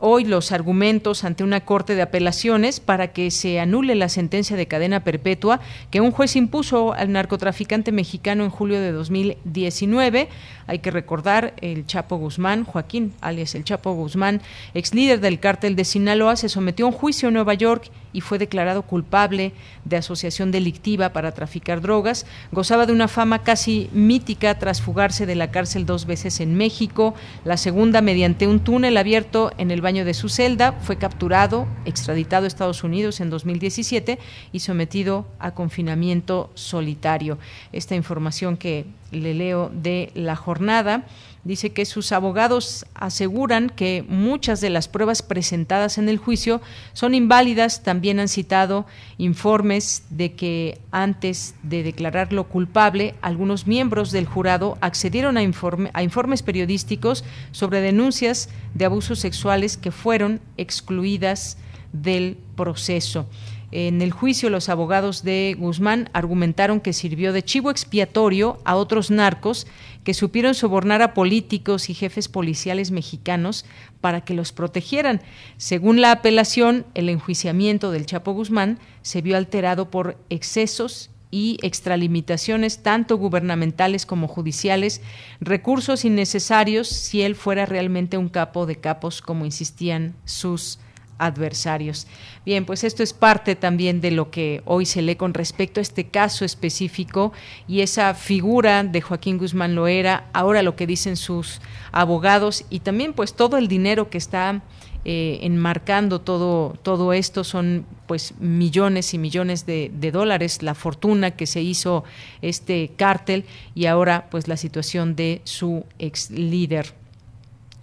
hoy los argumentos ante una corte de apelaciones para que se anule la sentencia de cadena perpetua que un juez impuso al narcotraficante mexicano en julio de 2019. Hay que recordar el Chapo Guzmán, Joaquín, alias el Chapo Guzmán, ex líder del cártel de Sinaloa, se sometió a un juicio en Nueva York y fue declarado culpable de asociación delictiva para traficar drogas. Gozaba de una fama casi mítica tras fugarse de la cárcel dos veces en México, la segunda mediante un túnel abierto en el baño de su celda. Fue capturado, extraditado a Estados Unidos en 2017 y sometido a confinamiento solitario. Esta información que le leo de la jornada. Dice que sus abogados aseguran que muchas de las pruebas presentadas en el juicio son inválidas. También han citado informes de que antes de declararlo culpable, algunos miembros del jurado accedieron a, informes periodísticos sobre denuncias de abusos sexuales que fueron excluidas del proceso. En el juicio, los abogados de Guzmán argumentaron que sirvió de chivo expiatorio a otros narcos que supieron sobornar a políticos y jefes policiales mexicanos para que los protegieran. Según la apelación, el enjuiciamiento del Chapo Guzmán se vio alterado por excesos y extralimitaciones tanto gubernamentales como judiciales, recursos innecesarios si él fuera realmente un capo de capos como insistían sus adversarios. Bien, pues esto es parte también de lo que hoy se lee con respecto a este caso específico y esa figura de Joaquín Guzmán Loera, ahora lo que dicen sus abogados y también pues todo el dinero que está eh, enmarcando todo, todo esto son pues millones y millones de, de, dólares, la fortuna que se hizo este cártel y ahora pues la situación de su ex líder.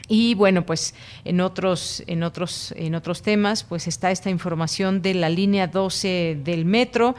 Y bueno, pues en otros, en otros, en otros temas, pues está esta información de la línea 12 del metro,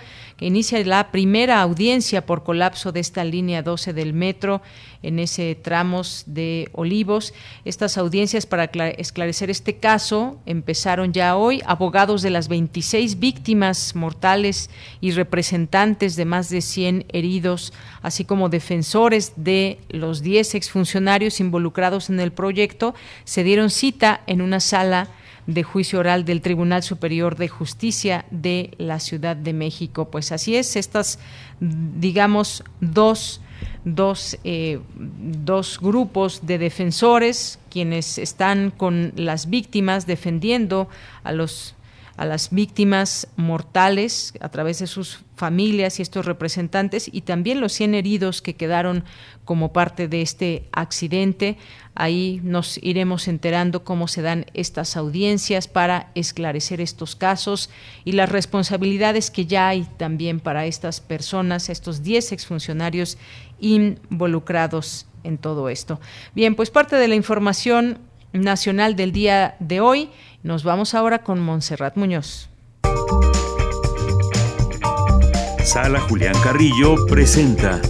inicia la primera audiencia por colapso de esta línea 12 del metro en ese tramos de Olivos. Estas audiencias para esclarecer este caso empezaron ya hoy. Abogados de las 26 víctimas mortales y representantes de más de 100 heridos, así como defensores de los 10 exfuncionarios involucrados en el proyecto, se dieron cita en una sala de juicio oral del Tribunal Superior de Justicia de la Ciudad de México. Pues así es, estas, digamos, dos dos, eh, dos grupos de defensores quienes están con las víctimas defendiendo a los a las víctimas mortales a través de sus familias y estos representantes y también los 100 heridos que quedaron como parte de este accidente. Ahí nos iremos enterando cómo se dan estas audiencias para esclarecer estos casos y las responsabilidades que ya hay también para estas personas, estos 10 exfuncionarios involucrados en todo esto. Bien, pues parte de la información nacional del día de hoy. Nos vamos ahora con Montserrat Muñoz. Sala Julián Carrillo presenta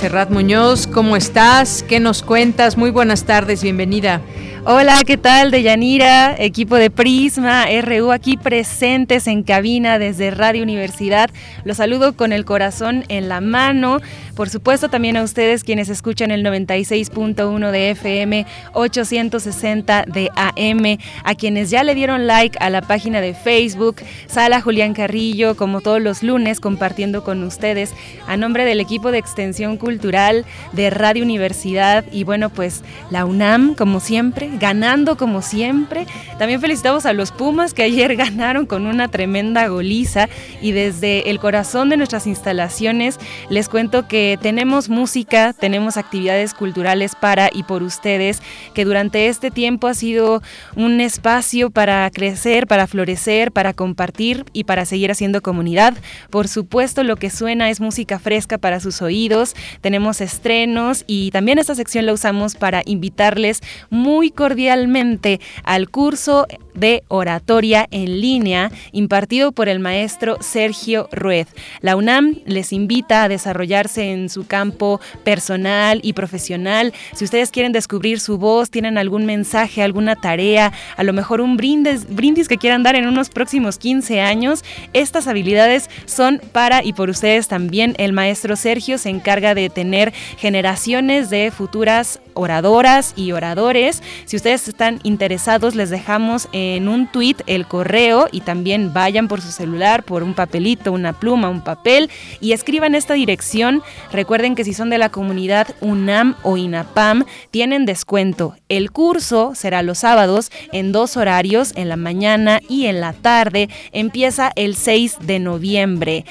Serrat Muñoz, ¿cómo estás? ¿Qué nos cuentas? Muy buenas tardes, bienvenida. Hola, ¿qué tal? De Yanira, equipo de Prisma, RU aquí presentes en cabina desde Radio Universidad. Los saludo con el corazón en la mano. Por supuesto, también a ustedes quienes escuchan el 96.1 de FM, 860 de AM, a quienes ya le dieron like a la página de Facebook, Sala Julián Carrillo, como todos los lunes, compartiendo con ustedes a nombre del equipo de extensión cultural de Radio Universidad y bueno, pues la UNAM, como siempre ganando como siempre. También felicitamos a los Pumas que ayer ganaron con una tremenda goliza y desde el corazón de nuestras instalaciones les cuento que tenemos música, tenemos actividades culturales para y por ustedes, que durante este tiempo ha sido un espacio para crecer, para florecer, para compartir y para seguir haciendo comunidad. Por supuesto, lo que suena es música fresca para sus oídos, tenemos estrenos y también esta sección la usamos para invitarles muy cordialmente al curso de oratoria en línea impartido por el maestro Sergio Rued. La UNAM les invita a desarrollarse en su campo personal y profesional. Si ustedes quieren descubrir su voz, tienen algún mensaje, alguna tarea, a lo mejor un brindis, brindis que quieran dar en unos próximos 15 años, estas habilidades son para y por ustedes también. El maestro Sergio se encarga de tener generaciones de futuras oradoras y oradores. Si ustedes están interesados, les dejamos en un tweet el correo y también vayan por su celular, por un papelito, una pluma, un papel y escriban esta dirección. Recuerden que si son de la comunidad UNAM o INAPAM, tienen descuento. El curso será los sábados en dos horarios, en la mañana y en la tarde. Empieza el 6 de noviembre.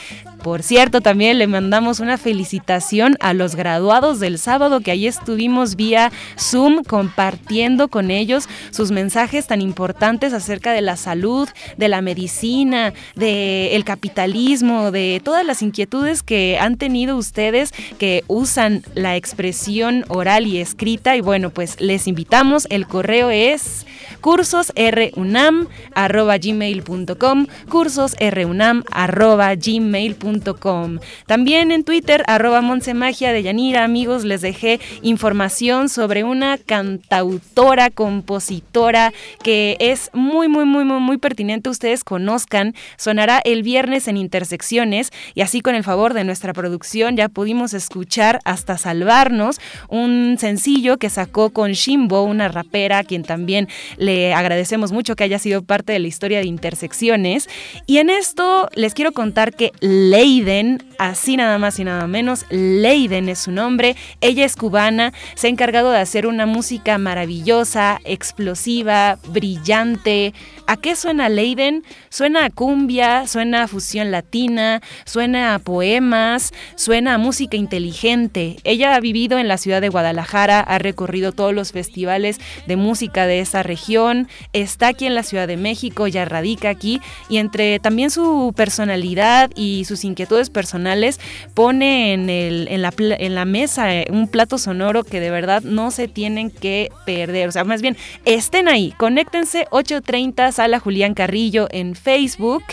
Por cierto, también le mandamos una felicitación a los graduados del sábado que ahí estuvimos vía Zoom compartiendo con ellos sus mensajes tan importantes acerca de la salud, de la medicina, del capitalismo, de todas las inquietudes que han tenido ustedes que usan la expresión oral y escrita. Y bueno, pues les invitamos, el correo es cursosrunam.gmail.com cursosrunam.gmail.com También en Twitter, arroba Magia de Yanira, amigos, les dejé información sobre una cantautora, compositora que es muy, muy, muy, muy, muy pertinente. Ustedes conozcan, sonará el viernes en Intersecciones y así con el favor de nuestra producción ya pudimos escuchar hasta salvarnos un sencillo que sacó con Shimbo, una rapera, quien también le agradecemos mucho que haya sido parte de la historia de Intersecciones. Y en esto les quiero contar que Leiden, así nada más y nada menos, Leiden es su nombre, ella es cubana, se ha encargado de hacer una música maravillosa, explosiva, brillante. ¿A qué suena Leiden? Suena a cumbia, suena a fusión latina, suena a poemas, suena a música inteligente. Ella ha vivido en la ciudad de Guadalajara, ha recorrido todos los festivales de música de esa región, está aquí en la Ciudad de México, ya radica aquí y entre también su personalidad y sus inquietudes personales pone en, el, en, la, en la mesa eh, un plato sonoro que de verdad no se tienen que perder. O sea, más bien, estén ahí, conéctense 8.30 Sala Julián Carrillo en Facebook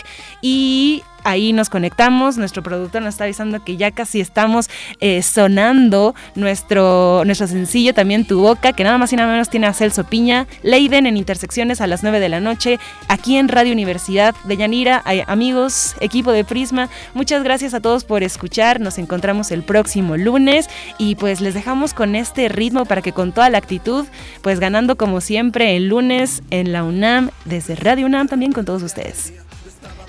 y ahí nos conectamos. Nuestro productor nos está avisando que ya casi estamos eh, sonando nuestro, nuestro sencillo, también Tu Boca, que nada más y nada menos tiene a Celso Piña. Leiden en Intersecciones a las 9 de la noche, aquí en Radio Universidad de Yanira. Amigos, equipo de Prisma, muchas gracias a todos por escuchar. Nos encontramos el próximo lunes y pues les dejamos con este ritmo para que con toda la actitud, pues ganando como siempre el lunes en la UNAM, desde Radio UNAM también con todos ustedes.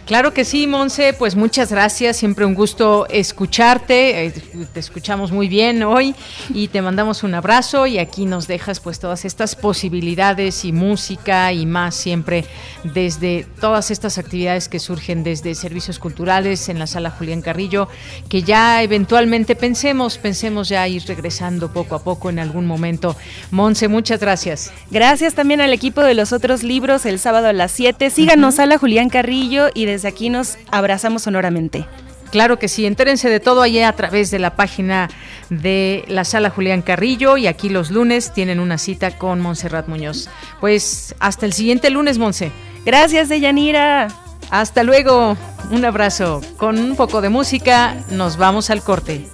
Claro que sí, Monse, pues muchas gracias, siempre un gusto escucharte, eh, te escuchamos muy bien hoy y te mandamos un abrazo y aquí nos dejas pues todas estas posibilidades y música y más siempre desde todas estas actividades que surgen desde servicios culturales en la sala Julián Carrillo, que ya eventualmente pensemos, pensemos ya ir regresando poco a poco en algún momento. Monse, muchas gracias. Gracias también al equipo de los otros libros el sábado a las 7. Síganos a la Julián Carrillo y de desde aquí nos abrazamos sonoramente. Claro que sí, entérense de todo allí a través de la página de la sala Julián Carrillo y aquí los lunes tienen una cita con Montserrat Muñoz. Pues hasta el siguiente lunes, Monse. Gracias, Deyanira. Hasta luego, un abrazo. Con un poco de música nos vamos al corte.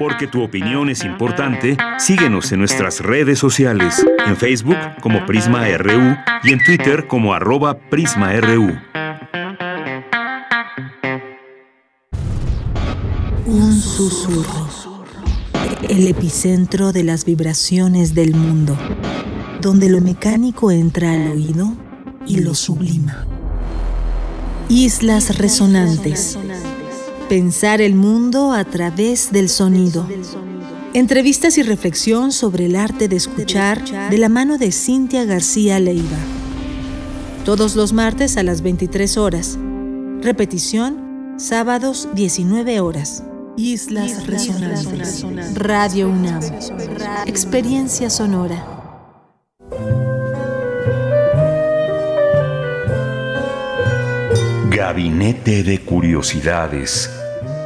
Porque tu opinión es importante, síguenos en nuestras redes sociales, en Facebook como Prisma RU y en Twitter como arroba PrismaRU. Un susurro. El epicentro de las vibraciones del mundo, donde lo mecánico entra al oído y lo sublima. Islas resonantes Pensar el mundo a través del sonido. Entrevistas y reflexión sobre el arte de escuchar de la mano de Cintia García Leiva. Todos los martes a las 23 horas. Repetición, sábados 19 horas. Islas, Resonantes. Radio UNAM. Experiencia sonora. Gabinete de Curiosidades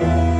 Thank you.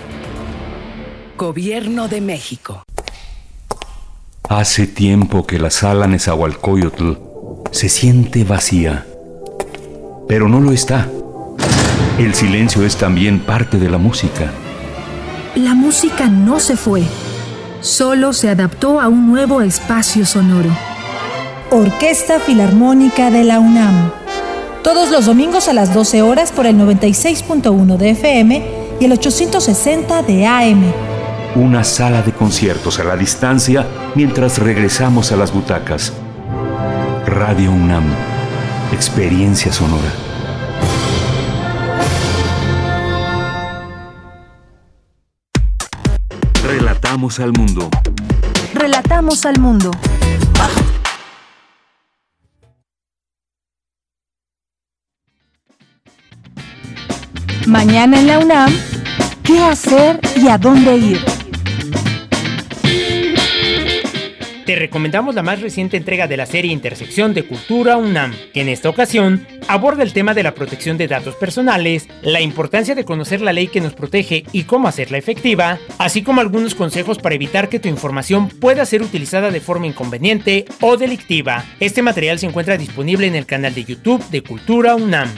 Gobierno de México. Hace tiempo que la sala Nezahualcóyotl se siente vacía, pero no lo está. El silencio es también parte de la música. La música no se fue, solo se adaptó a un nuevo espacio sonoro. Orquesta Filarmónica de la UNAM. Todos los domingos a las 12 horas por el 96.1 de FM y el 860 de AM una sala de conciertos a la distancia mientras regresamos a las butacas. Radio UNAM, experiencia sonora. Relatamos al mundo. Relatamos al mundo. Mañana en la UNAM, ¿qué hacer y a dónde ir? Te recomendamos la más reciente entrega de la serie Intersección de Cultura UNAM, que en esta ocasión aborda el tema de la protección de datos personales, la importancia de conocer la ley que nos protege y cómo hacerla efectiva, así como algunos consejos para evitar que tu información pueda ser utilizada de forma inconveniente o delictiva. Este material se encuentra disponible en el canal de YouTube de Cultura UNAM.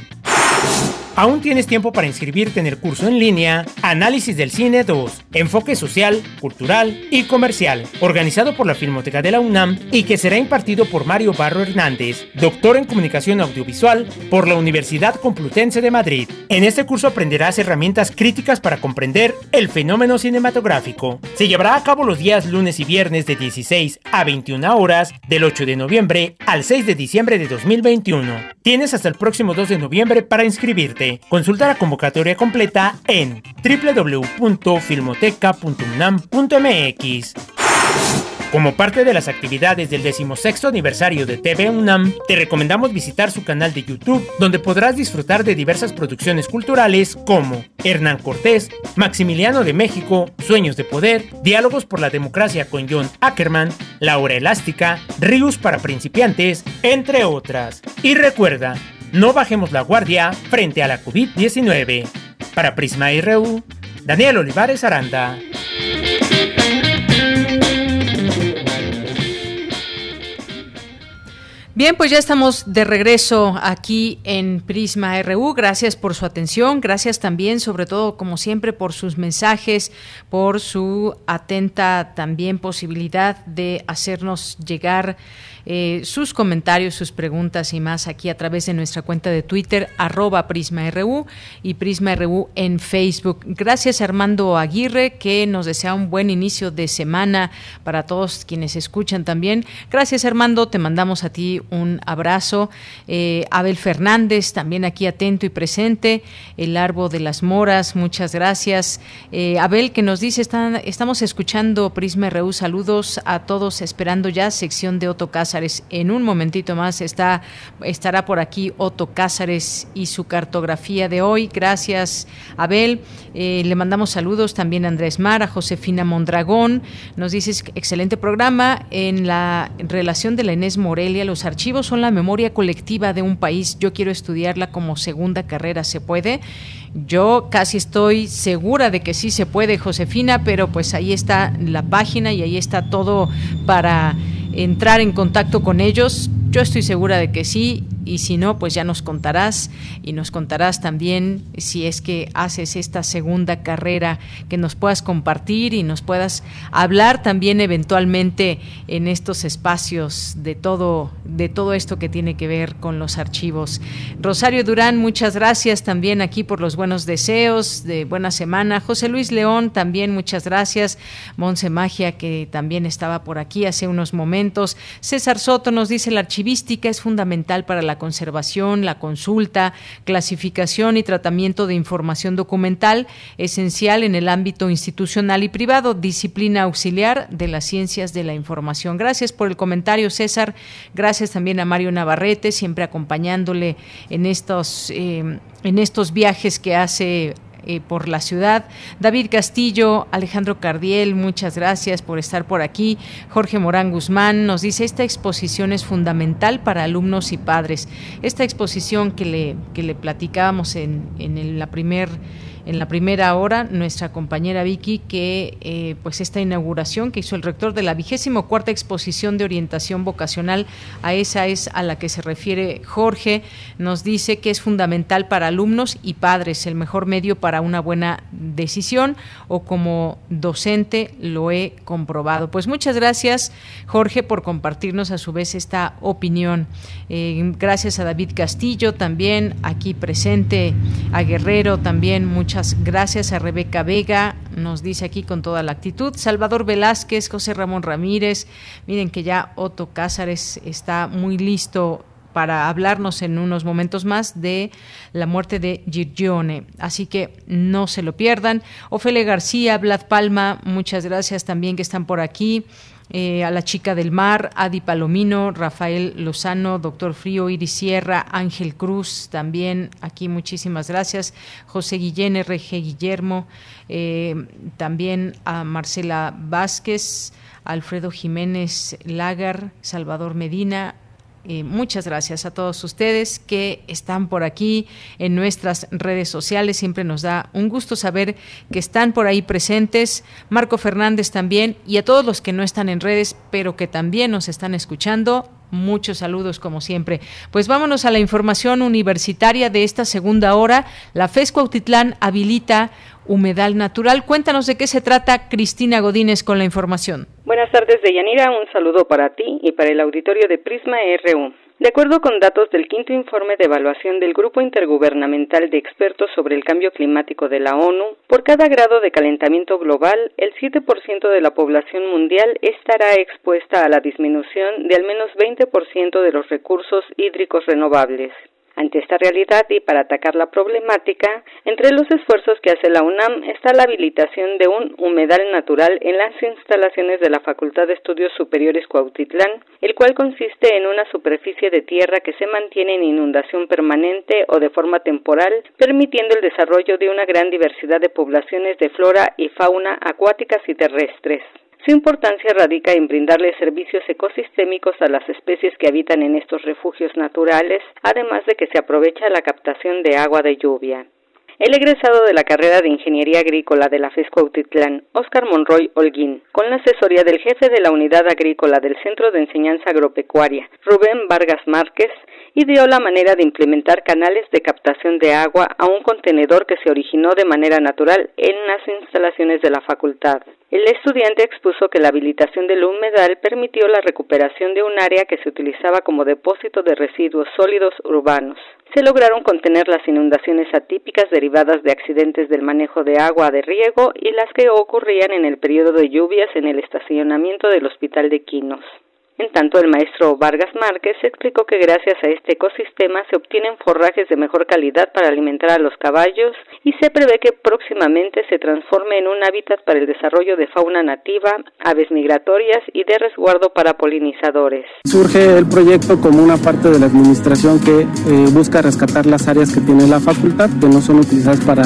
Aún tienes tiempo para inscribirte en el curso en línea Análisis del Cine 2, Enfoque Social, Cultural y Comercial, organizado por la Filmoteca de la UNAM y que será impartido por Mario Barro Hernández, doctor en Comunicación Audiovisual por la Universidad Complutense de Madrid. En este curso aprenderás herramientas críticas para comprender el fenómeno cinematográfico. Se llevará a cabo los días lunes y viernes de 16 a 21 horas, del 8 de noviembre al 6 de diciembre de 2021. Tienes hasta el próximo 2 de noviembre para inscribirte. Consulta la convocatoria completa en www.filmoteca.unam.mx. Como parte de las actividades del decimosexto aniversario de TV UNAM, te recomendamos visitar su canal de YouTube, donde podrás disfrutar de diversas producciones culturales como Hernán Cortés, Maximiliano de México, Sueños de Poder, Diálogos por la Democracia con John Ackerman, La Hora Elástica, Ríos para Principiantes, entre otras. Y recuerda, no bajemos la guardia frente a la COVID-19. Para Prisma RU, Daniel Olivares Aranda. Bien, pues ya estamos de regreso aquí en Prisma RU. Gracias por su atención, gracias también, sobre todo, como siempre, por sus mensajes, por su atenta también posibilidad de hacernos llegar eh, sus comentarios, sus preguntas y más aquí a través de nuestra cuenta de Twitter, arroba PrismaRU y PrismaRU en Facebook. Gracias Armando Aguirre, que nos desea un buen inicio de semana para todos quienes escuchan también. Gracias Armando, te mandamos a ti un abrazo. Eh, Abel Fernández, también aquí atento y presente. El Árbol de las Moras, muchas gracias. Eh, Abel, que nos dice, están, estamos escuchando Prisma RU, saludos a todos, esperando ya sección de Otto en un momentito más está, estará por aquí Otto Cázares y su cartografía de hoy. Gracias, Abel. Eh, le mandamos saludos también a Andrés Mar, a Josefina Mondragón. Nos dices, excelente programa. En la relación de la Inés Morelia, los archivos son la memoria colectiva de un país. Yo quiero estudiarla como segunda carrera. ¿Se puede? Yo casi estoy segura de que sí se puede, Josefina, pero pues ahí está la página y ahí está todo para entrar en contacto con ellos. Yo estoy segura de que sí y si no, pues ya nos contarás y nos contarás también si es que haces esta segunda carrera que nos puedas compartir y nos puedas hablar también eventualmente en estos espacios de todo de todo esto que tiene que ver con los archivos. Rosario Durán, muchas gracias también aquí por los buenos deseos de buena semana. José Luis León, también muchas gracias. Monse Magia que también estaba por aquí hace unos momentos. César Soto nos dice la archivística es fundamental para la conservación, la consulta, clasificación y tratamiento de información documental, esencial en el ámbito institucional y privado, disciplina auxiliar de las ciencias de la información. Gracias por el comentario, César. Gracias también a Mario Navarrete, siempre acompañándole en estos, eh, en estos viajes que hace eh, por la ciudad. David Castillo, Alejandro Cardiel, muchas gracias por estar por aquí. Jorge Morán Guzmán nos dice, esta exposición es fundamental para alumnos y padres. Esta exposición que le, que le platicábamos en, en la primer en la primera hora nuestra compañera Vicky que eh, pues esta inauguración que hizo el rector de la vigésimo cuarta exposición de orientación vocacional a esa es a la que se refiere Jorge nos dice que es fundamental para alumnos y padres el mejor medio para una buena decisión o como docente lo he comprobado. Pues muchas gracias Jorge por compartirnos a su vez esta opinión. Eh, gracias a David Castillo también aquí presente a Guerrero también muchas Muchas gracias a Rebeca Vega, nos dice aquí con toda la actitud. Salvador Velázquez, José Ramón Ramírez, miren que ya Otto Cázares está muy listo para hablarnos en unos momentos más de la muerte de Giorgione. Así que no se lo pierdan. Ofele García, Vlad Palma, muchas gracias también que están por aquí. Eh, a la chica del mar, Adi Palomino, Rafael Lozano, Doctor Frío, Iris Sierra, Ángel Cruz, también aquí muchísimas gracias, José Guillén, RG Guillermo, eh, también a Marcela Vázquez, Alfredo Jiménez Lagar, Salvador Medina, eh, muchas gracias a todos ustedes que están por aquí en nuestras redes sociales. Siempre nos da un gusto saber que están por ahí presentes. Marco Fernández también y a todos los que no están en redes, pero que también nos están escuchando. Muchos saludos como siempre. Pues vámonos a la información universitaria de esta segunda hora. La FES Cuautitlán habilita humedal natural. Cuéntanos de qué se trata Cristina Godínez con la información. Buenas tardes, Deyanira. Un saludo para ti y para el auditorio de Prisma RU. De acuerdo con datos del quinto informe de evaluación del Grupo Intergubernamental de Expertos sobre el Cambio Climático de la ONU, por cada grado de calentamiento global, el 7% de la población mundial estará expuesta a la disminución de al menos 20% de los recursos hídricos renovables. Ante esta realidad y para atacar la problemática, entre los esfuerzos que hace la UNAM está la habilitación de un humedal natural en las instalaciones de la Facultad de Estudios Superiores Cuautitlán, el cual consiste en una superficie de tierra que se mantiene en inundación permanente o de forma temporal, permitiendo el desarrollo de una gran diversidad de poblaciones de flora y fauna acuáticas y terrestres. Su importancia radica en brindarle servicios ecosistémicos a las especies que habitan en estos refugios naturales, además de que se aprovecha la captación de agua de lluvia. El egresado de la carrera de Ingeniería Agrícola de la FESCO Autitlán, Oscar Monroy Holguín, con la asesoría del jefe de la Unidad Agrícola del Centro de Enseñanza Agropecuaria, Rubén Vargas Márquez, ideó la manera de implementar canales de captación de agua a un contenedor que se originó de manera natural en las instalaciones de la facultad. El estudiante expuso que la habilitación del humedal permitió la recuperación de un área que se utilizaba como depósito de residuos sólidos urbanos. Se lograron contener las inundaciones atípicas derivadas de accidentes del manejo de agua de riego y las que ocurrían en el periodo de lluvias en el estacionamiento del Hospital de Quinos. En tanto, el maestro Vargas Márquez explicó que gracias a este ecosistema se obtienen forrajes de mejor calidad para alimentar a los caballos y se prevé que próximamente se transforme en un hábitat para el desarrollo de fauna nativa, aves migratorias y de resguardo para polinizadores. Surge el proyecto como una parte de la administración que eh, busca rescatar las áreas que tiene la facultad que no son utilizadas para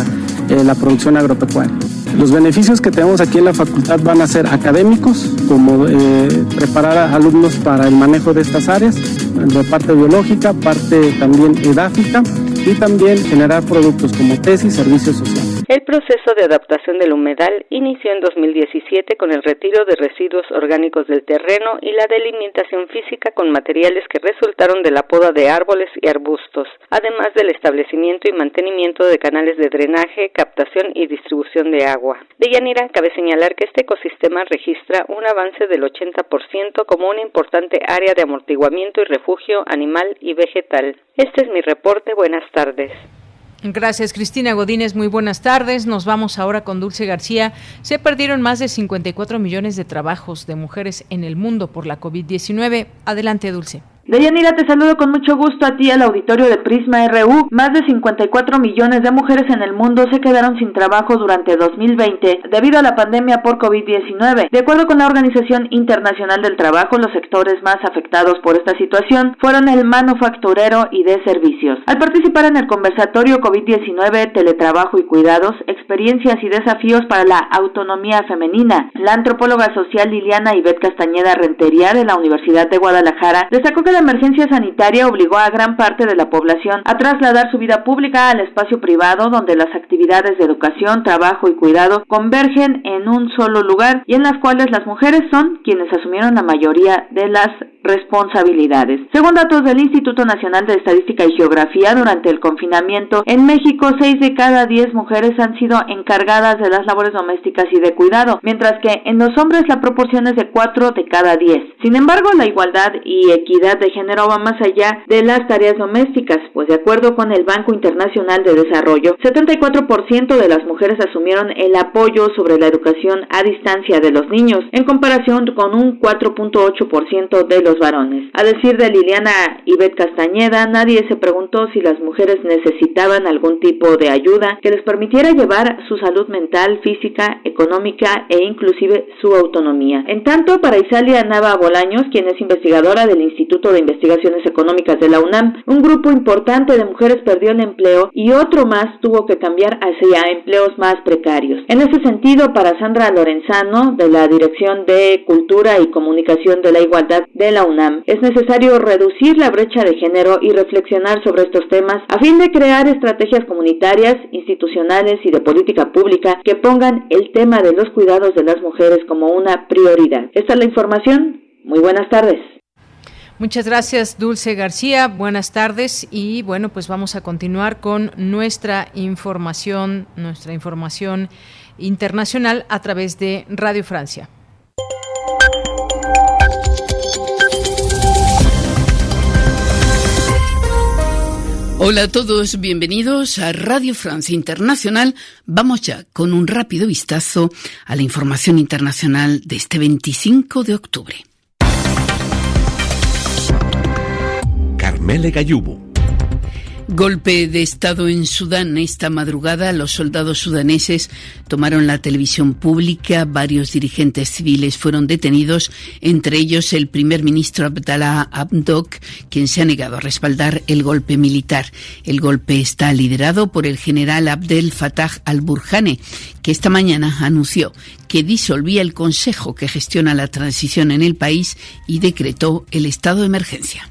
eh, la producción agropecuaria. Los beneficios que tenemos aquí en la facultad van a ser académicos, como eh, preparar a alumnos para el manejo de estas áreas, de parte biológica, parte también edáfica y también generar productos como tesis, servicios sociales. El proceso de adaptación del humedal inició en 2017 con el retiro de residuos orgánicos del terreno y la delimitación física con materiales que resultaron de la poda de árboles y arbustos, además del establecimiento y mantenimiento de canales de drenaje, captación y distribución de agua. De Yanira cabe señalar que este ecosistema registra un avance del 80% como una importante área de amortiguamiento y refugio animal y vegetal. Este es mi reporte. Buenas tardes. Gracias, Cristina Godínez. Muy buenas tardes. Nos vamos ahora con Dulce García. Se perdieron más de 54 millones de trabajos de mujeres en el mundo por la COVID-19. Adelante, Dulce. Deyanira, te saludo con mucho gusto a ti al auditorio de Prisma RU. Más de 54 millones de mujeres en el mundo se quedaron sin trabajo durante 2020 debido a la pandemia por COVID-19. De acuerdo con la Organización Internacional del Trabajo, los sectores más afectados por esta situación fueron el manufacturero y de servicios. Al participar en el conversatorio COVID-19, teletrabajo y cuidados, experiencias y desafíos para la autonomía femenina, la antropóloga social Liliana Ivette Castañeda Rentería de la Universidad de Guadalajara destacó que la emergencia sanitaria obligó a gran parte de la población a trasladar su vida pública al espacio privado donde las actividades de educación, trabajo y cuidado convergen en un solo lugar y en las cuales las mujeres son quienes asumieron la mayoría de las responsabilidades. Según datos del Instituto Nacional de Estadística y Geografía, durante el confinamiento en México, 6 de cada 10 mujeres han sido encargadas de las labores domésticas y de cuidado, mientras que en los hombres la proporción es de 4 de cada 10. Sin embargo, la igualdad y equidad de va más allá de las tareas domésticas, pues de acuerdo con el Banco Internacional de Desarrollo, 74% de las mujeres asumieron el apoyo sobre la educación a distancia de los niños, en comparación con un 4.8% de los varones. A decir de Liliana Ivette Castañeda, nadie se preguntó si las mujeres necesitaban algún tipo de ayuda que les permitiera llevar su salud mental, física, económica e inclusive su autonomía. En tanto, para Isalia Nava Bolaños, quien es investigadora del Instituto de Investigaciones Económicas de la UNAM, un grupo importante de mujeres perdió el empleo y otro más tuvo que cambiar hacia empleos más precarios. En ese sentido, para Sandra Lorenzano, de la Dirección de Cultura y Comunicación de la Igualdad de la UNAM, es necesario reducir la brecha de género y reflexionar sobre estos temas a fin de crear estrategias comunitarias, institucionales y de política pública que pongan el tema de los cuidados de las mujeres como una prioridad. Esta es la información. Muy buenas tardes. Muchas gracias, Dulce García. Buenas tardes y bueno, pues vamos a continuar con nuestra información, nuestra información internacional a través de Radio Francia. Hola a todos, bienvenidos a Radio Francia Internacional. Vamos ya con un rápido vistazo a la información internacional de este 25 de octubre. Golpe de Estado en Sudán. Esta madrugada los soldados sudaneses tomaron la televisión pública. Varios dirigentes civiles fueron detenidos, entre ellos el primer ministro Abdallah Abdok, quien se ha negado a respaldar el golpe militar. El golpe está liderado por el general Abdel Fattah al-Burhane, que esta mañana anunció que disolvía el consejo que gestiona la transición en el país y decretó el estado de emergencia.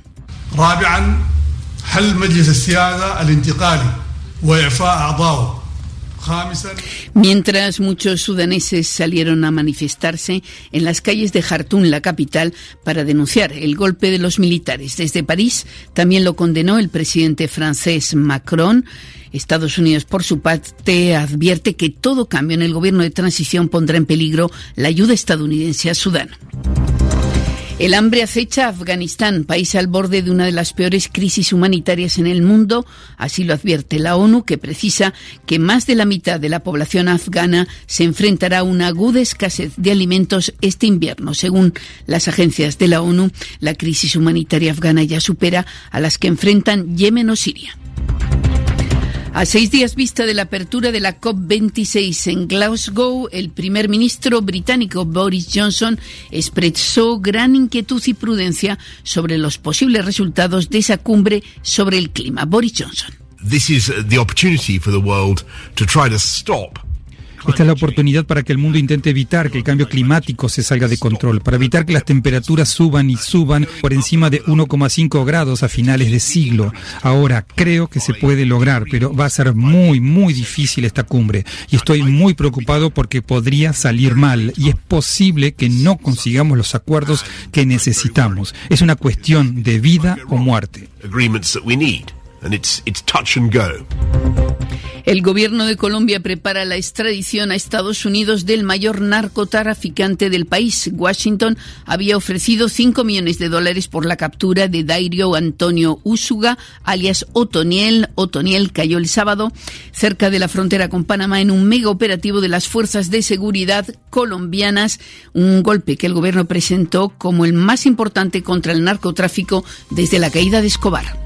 Mientras muchos sudaneses salieron a manifestarse en las calles de Jartún, la capital, para denunciar el golpe de los militares. Desde París también lo condenó el presidente francés Macron. Estados Unidos, por su parte, advierte que todo cambio en el gobierno de transición pondrá en peligro la ayuda estadounidense a Sudán. El hambre acecha a Afganistán, país al borde de una de las peores crisis humanitarias en el mundo. Así lo advierte la ONU, que precisa que más de la mitad de la población afgana se enfrentará a una aguda escasez de alimentos este invierno. Según las agencias de la ONU, la crisis humanitaria afgana ya supera a las que enfrentan Yemen o Siria. A seis días vista de la apertura de la COP26 en Glasgow, el primer ministro británico Boris Johnson expresó gran inquietud y prudencia sobre los posibles resultados de esa cumbre sobre el clima. Boris Johnson. This is the opportunity for the world to try to stop esta es la oportunidad para que el mundo intente evitar que el cambio climático se salga de control, para evitar que las temperaturas suban y suban por encima de 1,5 grados a finales de siglo. Ahora, creo que se puede lograr, pero va a ser muy, muy difícil esta cumbre. Y estoy muy preocupado porque podría salir mal y es posible que no consigamos los acuerdos que necesitamos. Es una cuestión de vida o muerte. El gobierno de Colombia prepara la extradición a Estados Unidos del mayor narcotraficante del país. Washington había ofrecido 5 millones de dólares por la captura de Dairio Antonio Úsuga, alias Otoniel. Otoniel cayó el sábado cerca de la frontera con Panamá en un mega operativo de las fuerzas de seguridad colombianas, un golpe que el gobierno presentó como el más importante contra el narcotráfico desde la caída de Escobar.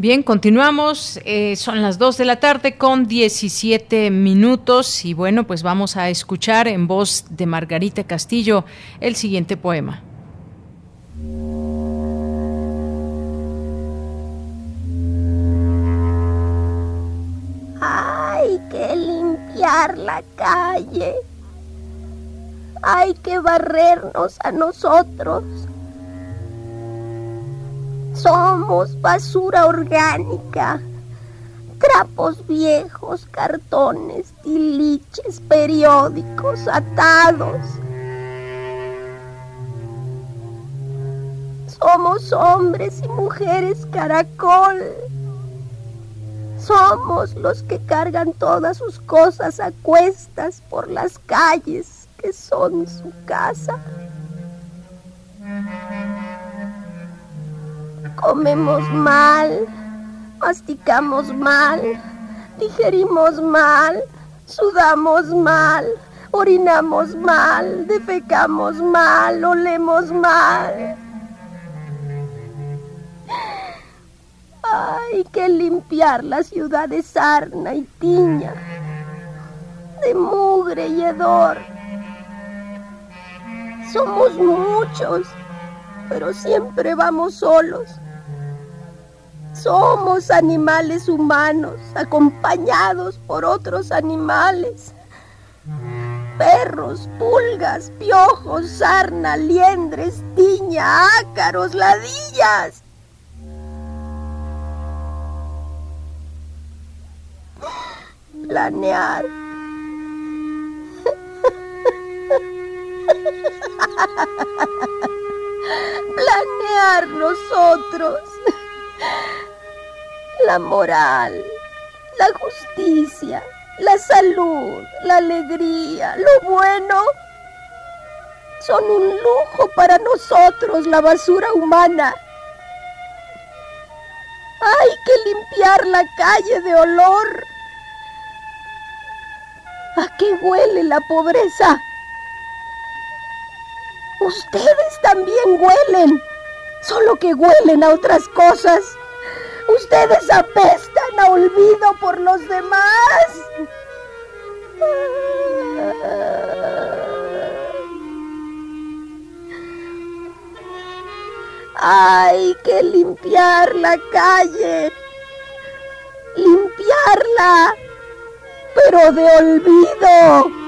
Bien, continuamos. Eh, son las 2 de la tarde con 17 minutos y bueno, pues vamos a escuchar en voz de Margarita Castillo el siguiente poema. Hay que limpiar la calle. Hay que barrernos a nosotros somos basura orgánica, trapos viejos, cartones, tiliches, periódicos atados. Somos hombres y mujeres caracol. Somos los que cargan todas sus cosas a cuestas por las calles que son su casa. Comemos mal, masticamos mal, digerimos mal, sudamos mal, orinamos mal, defecamos mal, olemos mal. Hay que limpiar la ciudad de sarna y tiña, de mugre y hedor. Somos muchos, pero siempre vamos solos. Somos animales humanos acompañados por otros animales. Perros, pulgas, piojos, sarna, liendres, tiña, ácaros, ladillas. Planear. Planear nosotros la moral, la justicia, la salud, la alegría, lo bueno. son un lujo para nosotros, la basura humana. Hay que limpiar la calle de olor. ¿A qué huele la pobreza? Ustedes también huelen, solo que huelen a otras cosas. Ustedes apestan a olvido por los demás. Hay que limpiar la calle. Limpiarla, pero de olvido.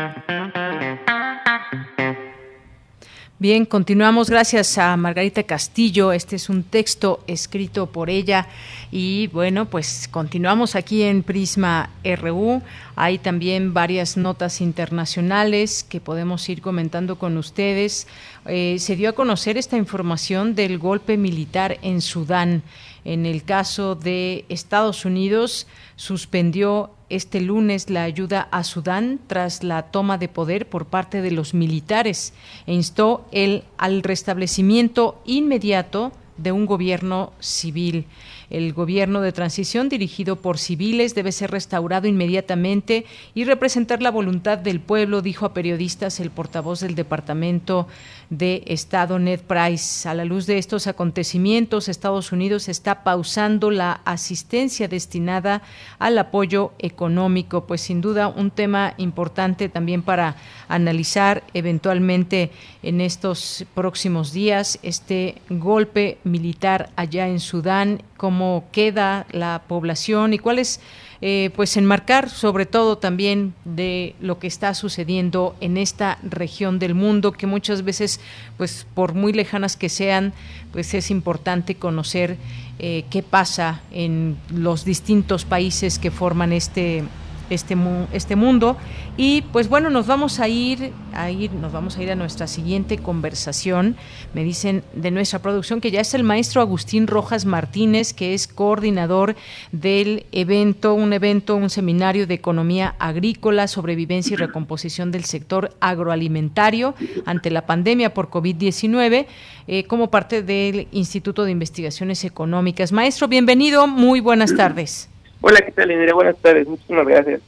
Bien, continuamos. Gracias a Margarita Castillo. Este es un texto escrito por ella. Y bueno, pues continuamos aquí en Prisma RU. Hay también varias notas internacionales que podemos ir comentando con ustedes. Eh, se dio a conocer esta información del golpe militar en Sudán. En el caso de Estados Unidos, suspendió este lunes la ayuda a Sudán tras la toma de poder por parte de los militares e instó el, al restablecimiento inmediato de un gobierno civil. El gobierno de transición dirigido por civiles debe ser restaurado inmediatamente y representar la voluntad del pueblo, dijo a periodistas el portavoz del Departamento de Estado Ned Price. A la luz de estos acontecimientos, Estados Unidos está pausando la asistencia destinada al apoyo económico, pues sin duda un tema importante también para analizar eventualmente en estos próximos días este golpe militar allá en Sudán cómo queda la población y cuál es, eh, pues, enmarcar sobre todo también de lo que está sucediendo en esta región del mundo, que muchas veces, pues, por muy lejanas que sean, pues es importante conocer eh, qué pasa en los distintos países que forman este este, este mundo. Y pues bueno, nos vamos a ir, a ir, nos vamos a ir a nuestra siguiente conversación. Me dicen de nuestra producción que ya es el maestro Agustín Rojas Martínez, que es coordinador del evento, un evento, un seminario de economía agrícola, sobrevivencia y recomposición del sector agroalimentario ante la pandemia por COVID-19, eh, como parte del Instituto de Investigaciones Económicas. Maestro, bienvenido, muy buenas tardes. Hola, ¿qué tal, Indira? Buenas tardes, muchísimas gracias.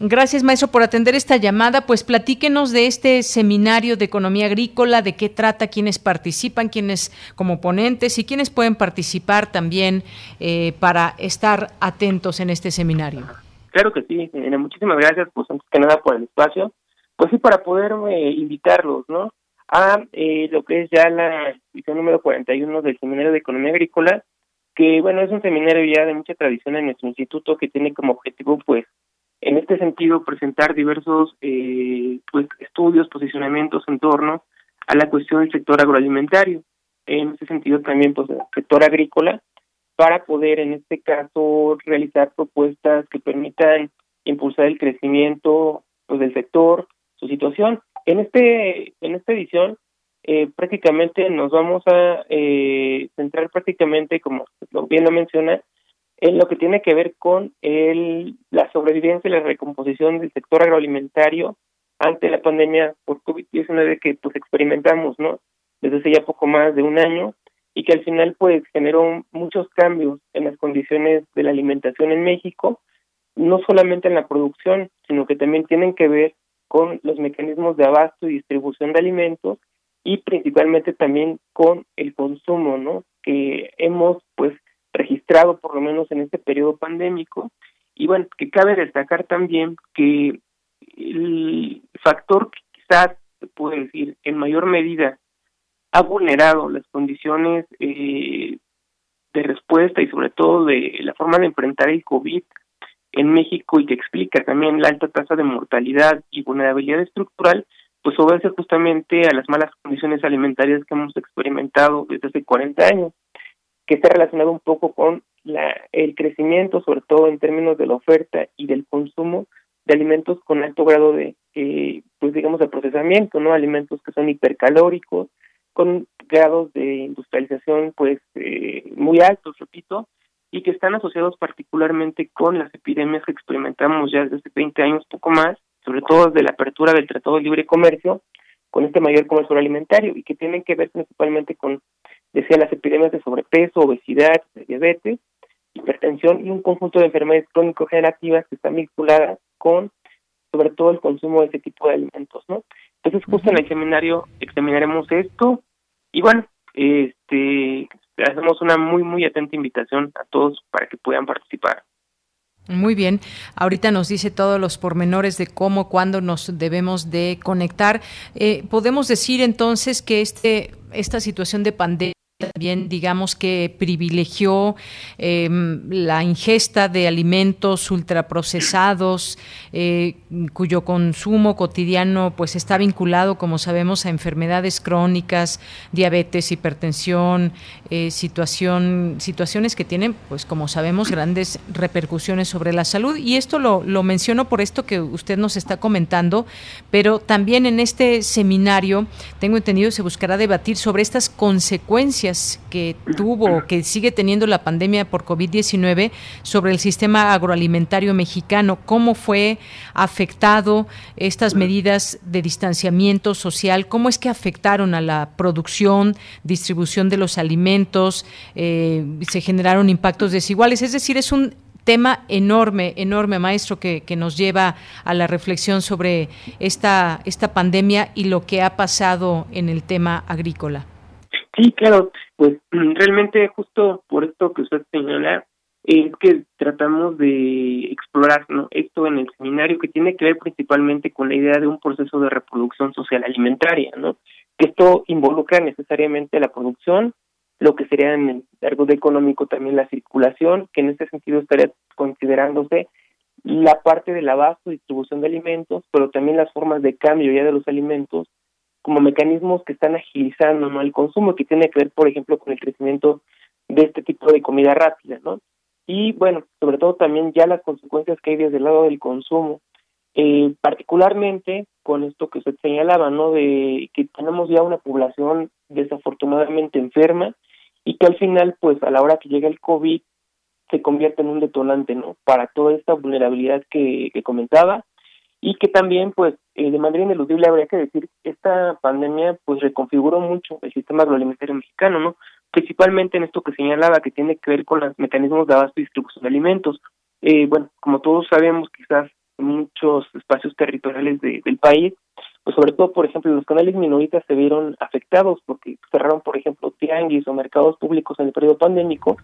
Gracias, maestro, por atender esta llamada. Pues platíquenos de este seminario de economía agrícola, de qué trata, quiénes participan, quiénes como ponentes y quiénes pueden participar también eh, para estar atentos en este seminario. Claro que sí, muchísimas gracias, pues antes que nada por el espacio. Pues sí, para poder eh, invitarlos, ¿no? A eh, lo que es ya la edición número 41 del seminario de economía agrícola, que bueno, es un seminario ya de mucha tradición en nuestro instituto que tiene como objetivo pues en este sentido presentar diversos eh, pues estudios, posicionamientos en torno a la cuestión del sector agroalimentario, en ese sentido también pues el sector agrícola para poder en este caso realizar propuestas que permitan impulsar el crecimiento pues del sector, su situación. En este en esta edición eh, prácticamente nos vamos a eh, centrar prácticamente, como bien lo menciona, en lo que tiene que ver con el, la sobrevivencia y la recomposición del sector agroalimentario ante la pandemia por COVID-19 que pues experimentamos, ¿no? Desde hace ya poco más de un año y que al final pues generó muchos cambios en las condiciones de la alimentación en México, no solamente en la producción, sino que también tienen que ver con los mecanismos de abasto y distribución de alimentos y principalmente también con el consumo, ¿no? Que hemos pues registrado por lo menos en este periodo pandémico y bueno, que cabe destacar también que el factor que quizás se puede decir en mayor medida ha vulnerado las condiciones eh, de respuesta y sobre todo de la forma de enfrentar el COVID en México y que explica también la alta tasa de mortalidad y vulnerabilidad estructural, pues obedece justamente a las malas condiciones alimentarias que hemos experimentado desde hace 40 años, que está relacionado un poco con la, el crecimiento, sobre todo en términos de la oferta y del consumo de alimentos con alto grado de, eh, pues digamos, de procesamiento, ¿no? Alimentos que son hipercalóricos, con grados de industrialización, pues, eh, muy altos, repito, y que están asociados particularmente con las epidemias que experimentamos ya desde 20 años, poco más, sobre todo desde la apertura del Tratado de Libre Comercio, con este mayor comercio alimentario, y que tienen que ver principalmente con, decía, las epidemias de sobrepeso, obesidad, diabetes, hipertensión y un conjunto de enfermedades crónico-generativas que están vinculadas con, sobre todo, el consumo de ese tipo de alimentos, ¿no? Entonces, justo en el seminario examinaremos esto y bueno, este hacemos una muy muy atenta invitación a todos para que puedan participar. Muy bien, ahorita nos dice todos los pormenores de cómo, cuándo nos debemos de conectar. Eh, podemos decir entonces que este esta situación de pandemia también digamos que privilegió em, la ingesta de alimentos ultraprocesados eh, cuyo consumo cotidiano pues está vinculado como sabemos a enfermedades crónicas diabetes hipertensión eh, situación situaciones que tienen pues como sabemos grandes repercusiones sobre la salud. Y esto lo, lo menciono por esto que usted nos está comentando pero también en este seminario tengo entendido se buscará debatir sobre estas consecuencias que tuvo, que sigue teniendo la pandemia por COVID-19 sobre el sistema agroalimentario mexicano, cómo fue afectado estas medidas de distanciamiento social, cómo es que afectaron a la producción, distribución de los alimentos, eh, se generaron impactos desiguales, es decir, es un tema enorme, enorme, maestro, que, que, nos lleva a la reflexión sobre esta, esta pandemia y lo que ha pasado en el tema agrícola. Sí, claro, pues realmente justo por esto que usted señala, es que tratamos de explorar ¿no? esto en el seminario que tiene que ver principalmente con la idea de un proceso de reproducción social alimentaria, ¿no? Que esto involucra necesariamente la producción, lo que sería en el largo de económico también la circulación, que en este sentido estaría considerándose la parte del abasto distribución de alimentos, pero también las formas de cambio ya de los alimentos como mecanismos que están agilizando ¿no? el consumo, que tiene que ver, por ejemplo, con el crecimiento de este tipo de comida rápida, ¿no? Y bueno, sobre todo también ya las consecuencias que hay desde el lado del consumo, eh, particularmente con esto que usted señalaba, ¿no? De que tenemos ya una población desafortunadamente enferma y que al final, pues a la hora que llega el COVID, se convierte en un detonante, ¿no? Para toda esta vulnerabilidad que, que comentaba y que también, pues, eh, de manera ineludible habría que decir, esta pandemia, pues, reconfiguró mucho el sistema agroalimentario mexicano, ¿no? Principalmente en esto que señalaba, que tiene que ver con los mecanismos de abasto y distribución de alimentos. Eh, bueno, como todos sabemos, quizás en muchos espacios territoriales del país, pues sobre todo, por ejemplo, los canales minoritas se vieron afectados porque cerraron, por ejemplo, tianguis o mercados públicos en el periodo pandémico,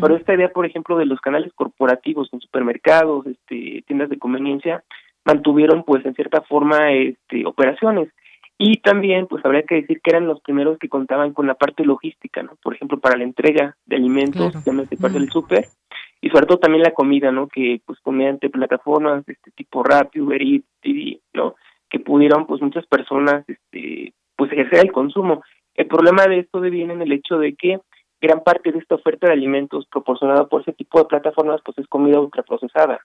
pero esta idea, por ejemplo, de los canales corporativos en supermercados, este, tiendas de conveniencia, mantuvieron pues en cierta forma este, operaciones. Y también pues habría que decir que eran los primeros que contaban con la parte logística no por ejemplo para la entrega de alimentos claro. parte del súper y sobre todo también la comida no que pues mediante plataformas de este tipo rápido Uber Eats, no que pudieron pues muchas personas este pues ejercer el consumo. El problema de esto viene en el hecho de que gran parte de esta oferta de alimentos proporcionada por ese tipo de plataformas pues es comida ultraprocesada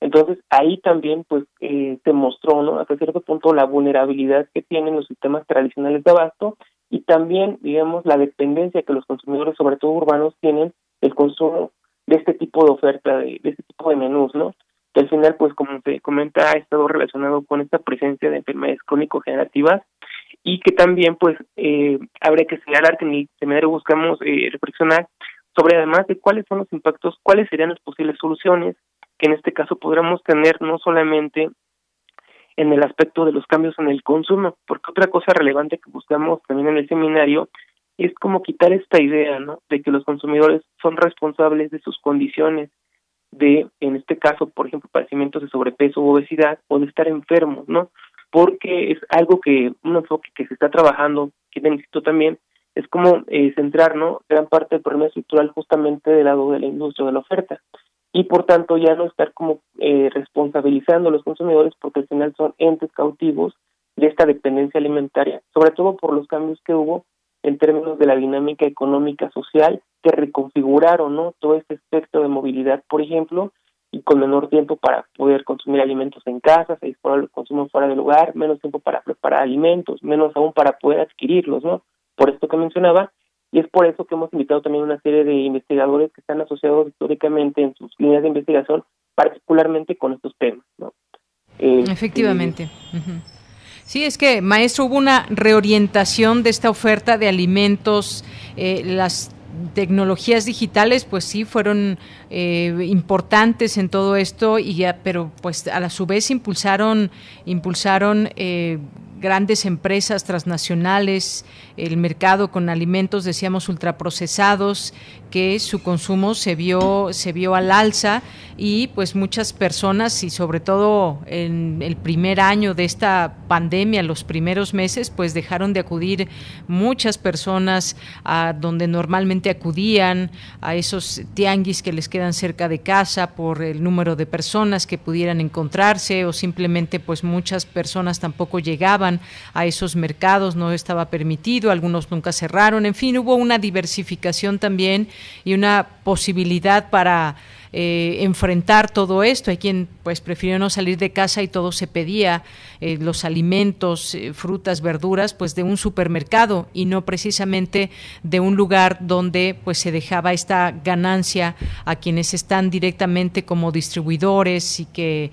entonces ahí también pues eh, se mostró no hasta cierto punto la vulnerabilidad que tienen los sistemas tradicionales de abasto y también digamos la dependencia que los consumidores sobre todo urbanos tienen del consumo de este tipo de oferta de, este tipo de menús no que al final pues como te comenta ha estado relacionado con esta presencia de enfermedades crónico-generativas y que también pues eh, habría que señalar que en el seminario buscamos eh, reflexionar sobre además de cuáles son los impactos, cuáles serían las posibles soluciones que en este caso podríamos tener no solamente en el aspecto de los cambios en el consumo, porque otra cosa relevante que buscamos también en el seminario es como quitar esta idea, ¿no? De que los consumidores son responsables de sus condiciones de, en este caso, por ejemplo, padecimientos de sobrepeso o obesidad o de estar enfermos, ¿no? Porque es algo que, un enfoque que se está trabajando, que necesito también, es como eh, centrar, ¿no? Gran parte del problema estructural justamente del lado de la industria de la oferta y por tanto ya no estar como eh, responsabilizando a los consumidores porque al final son entes cautivos de esta dependencia alimentaria, sobre todo por los cambios que hubo en términos de la dinámica económica social que reconfiguraron ¿no? todo este espectro de movilidad, por ejemplo, y con menor tiempo para poder consumir alimentos en casa, se dispara el consumo fuera del lugar, menos tiempo para preparar alimentos, menos aún para poder adquirirlos, ¿no? Por esto que mencionaba, y es por eso que hemos invitado también una serie de investigadores que están asociados históricamente en sus líneas de investigación, particularmente con estos temas, ¿no? Eh, Efectivamente. Sí, es que, maestro, hubo una reorientación de esta oferta de alimentos, eh, las tecnologías digitales pues sí fueron eh, importantes en todo esto y ya, pero pues a la su vez impulsaron impulsaron eh, grandes empresas transnacionales, el mercado con alimentos, decíamos, ultraprocesados, su consumo se vio, se vio al alza y pues muchas personas y sobre todo en el primer año de esta pandemia, los primeros meses, pues dejaron de acudir muchas personas a donde normalmente acudían, a esos tianguis que les quedan cerca de casa por el número de personas que pudieran encontrarse o simplemente pues muchas personas tampoco llegaban a esos mercados, no estaba permitido, algunos nunca cerraron, en fin, hubo una diversificación también y una posibilidad para eh, enfrentar todo esto. Hay quien pues prefirió no salir de casa y todo se pedía, eh, los alimentos, eh, frutas, verduras, pues de un supermercado y no precisamente de un lugar donde pues se dejaba esta ganancia a quienes están directamente como distribuidores y que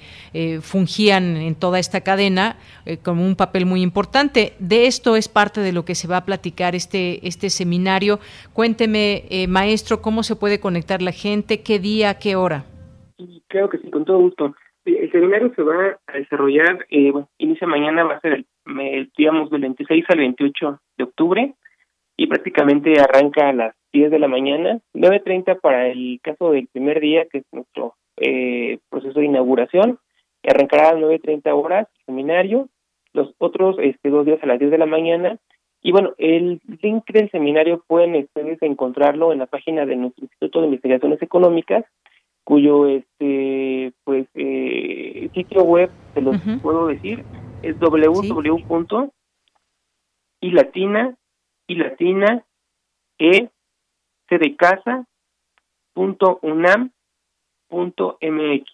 fungían en toda esta cadena como un papel muy importante. De esto es parte de lo que se va a platicar este, este seminario. Cuénteme, maestro, cómo se puede conectar la gente, qué día, qué hora? Creo que sí, con todo gusto. El seminario se va a desarrollar, eh, bueno, inicia mañana, va a ser, el, digamos, del 26 al 28 de octubre y prácticamente arranca a las 10 de la mañana, 9.30 para el caso del primer día, que es nuestro eh, proceso de inauguración, arrancará a las 9.30 horas el seminario, los otros este, dos días a las 10 de la mañana. Y bueno, el link del seminario pueden ustedes encontrarlo en la página de nuestro Instituto de Investigaciones Económicas, cuyo este pues eh, sitio web se los puedo decir es www. y latina y latina e c de casa punto unam punto mx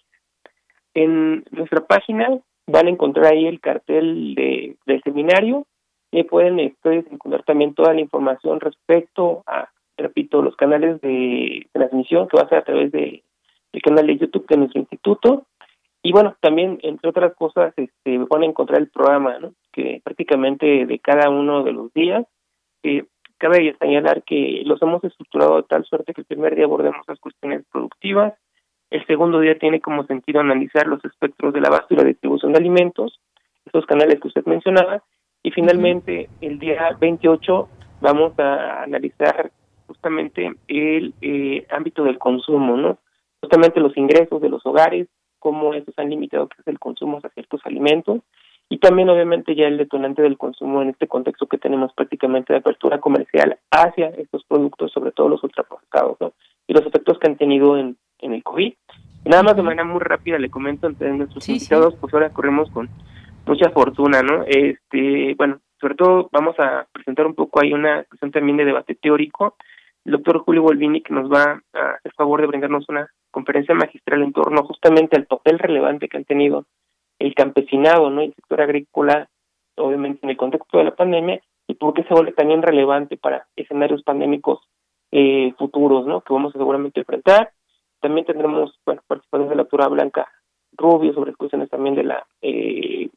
en nuestra página van a encontrar ahí el cartel de, del seminario y pueden ustedes encontrar también toda la información respecto a repito los canales de transmisión que va a ser a través de el canal de YouTube de nuestro instituto. Y bueno, también, entre otras cosas, este, van a encontrar el programa, ¿no? que prácticamente de cada uno de los días, eh, cabe señalar que los hemos estructurado de tal suerte que el primer día abordemos las cuestiones productivas, el segundo día tiene como sentido analizar los espectros de la base y la distribución de alimentos, esos canales que usted mencionaba, y finalmente el día 28 vamos a analizar justamente el eh, ámbito del consumo, ¿no? Justamente los ingresos de los hogares, cómo estos han limitado que es el consumo de ciertos alimentos y también obviamente ya el detonante del consumo en este contexto que tenemos prácticamente de apertura comercial hacia estos productos, sobre todo los ultraprocesados, ¿no? y los efectos que han tenido en, en el COVID. nada más de manera muy rápida le comento ante nuestros invitados, pues ahora corremos con mucha fortuna, ¿no? Este, bueno, sobre todo vamos a presentar un poco ahí una cuestión también de debate teórico. El doctor Julio Volvini que nos va a hacer favor de brindarnos una conferencia magistral en torno justamente al papel relevante que han tenido el campesinado, ¿no? El sector agrícola, obviamente en el contexto de la pandemia, y por qué se vuelve también relevante para escenarios pandémicos eh, futuros, ¿no? Que vamos a seguramente enfrentar. También tendremos, bueno, participación de la doctora Blanca Rubio sobre cuestiones también de la, eh,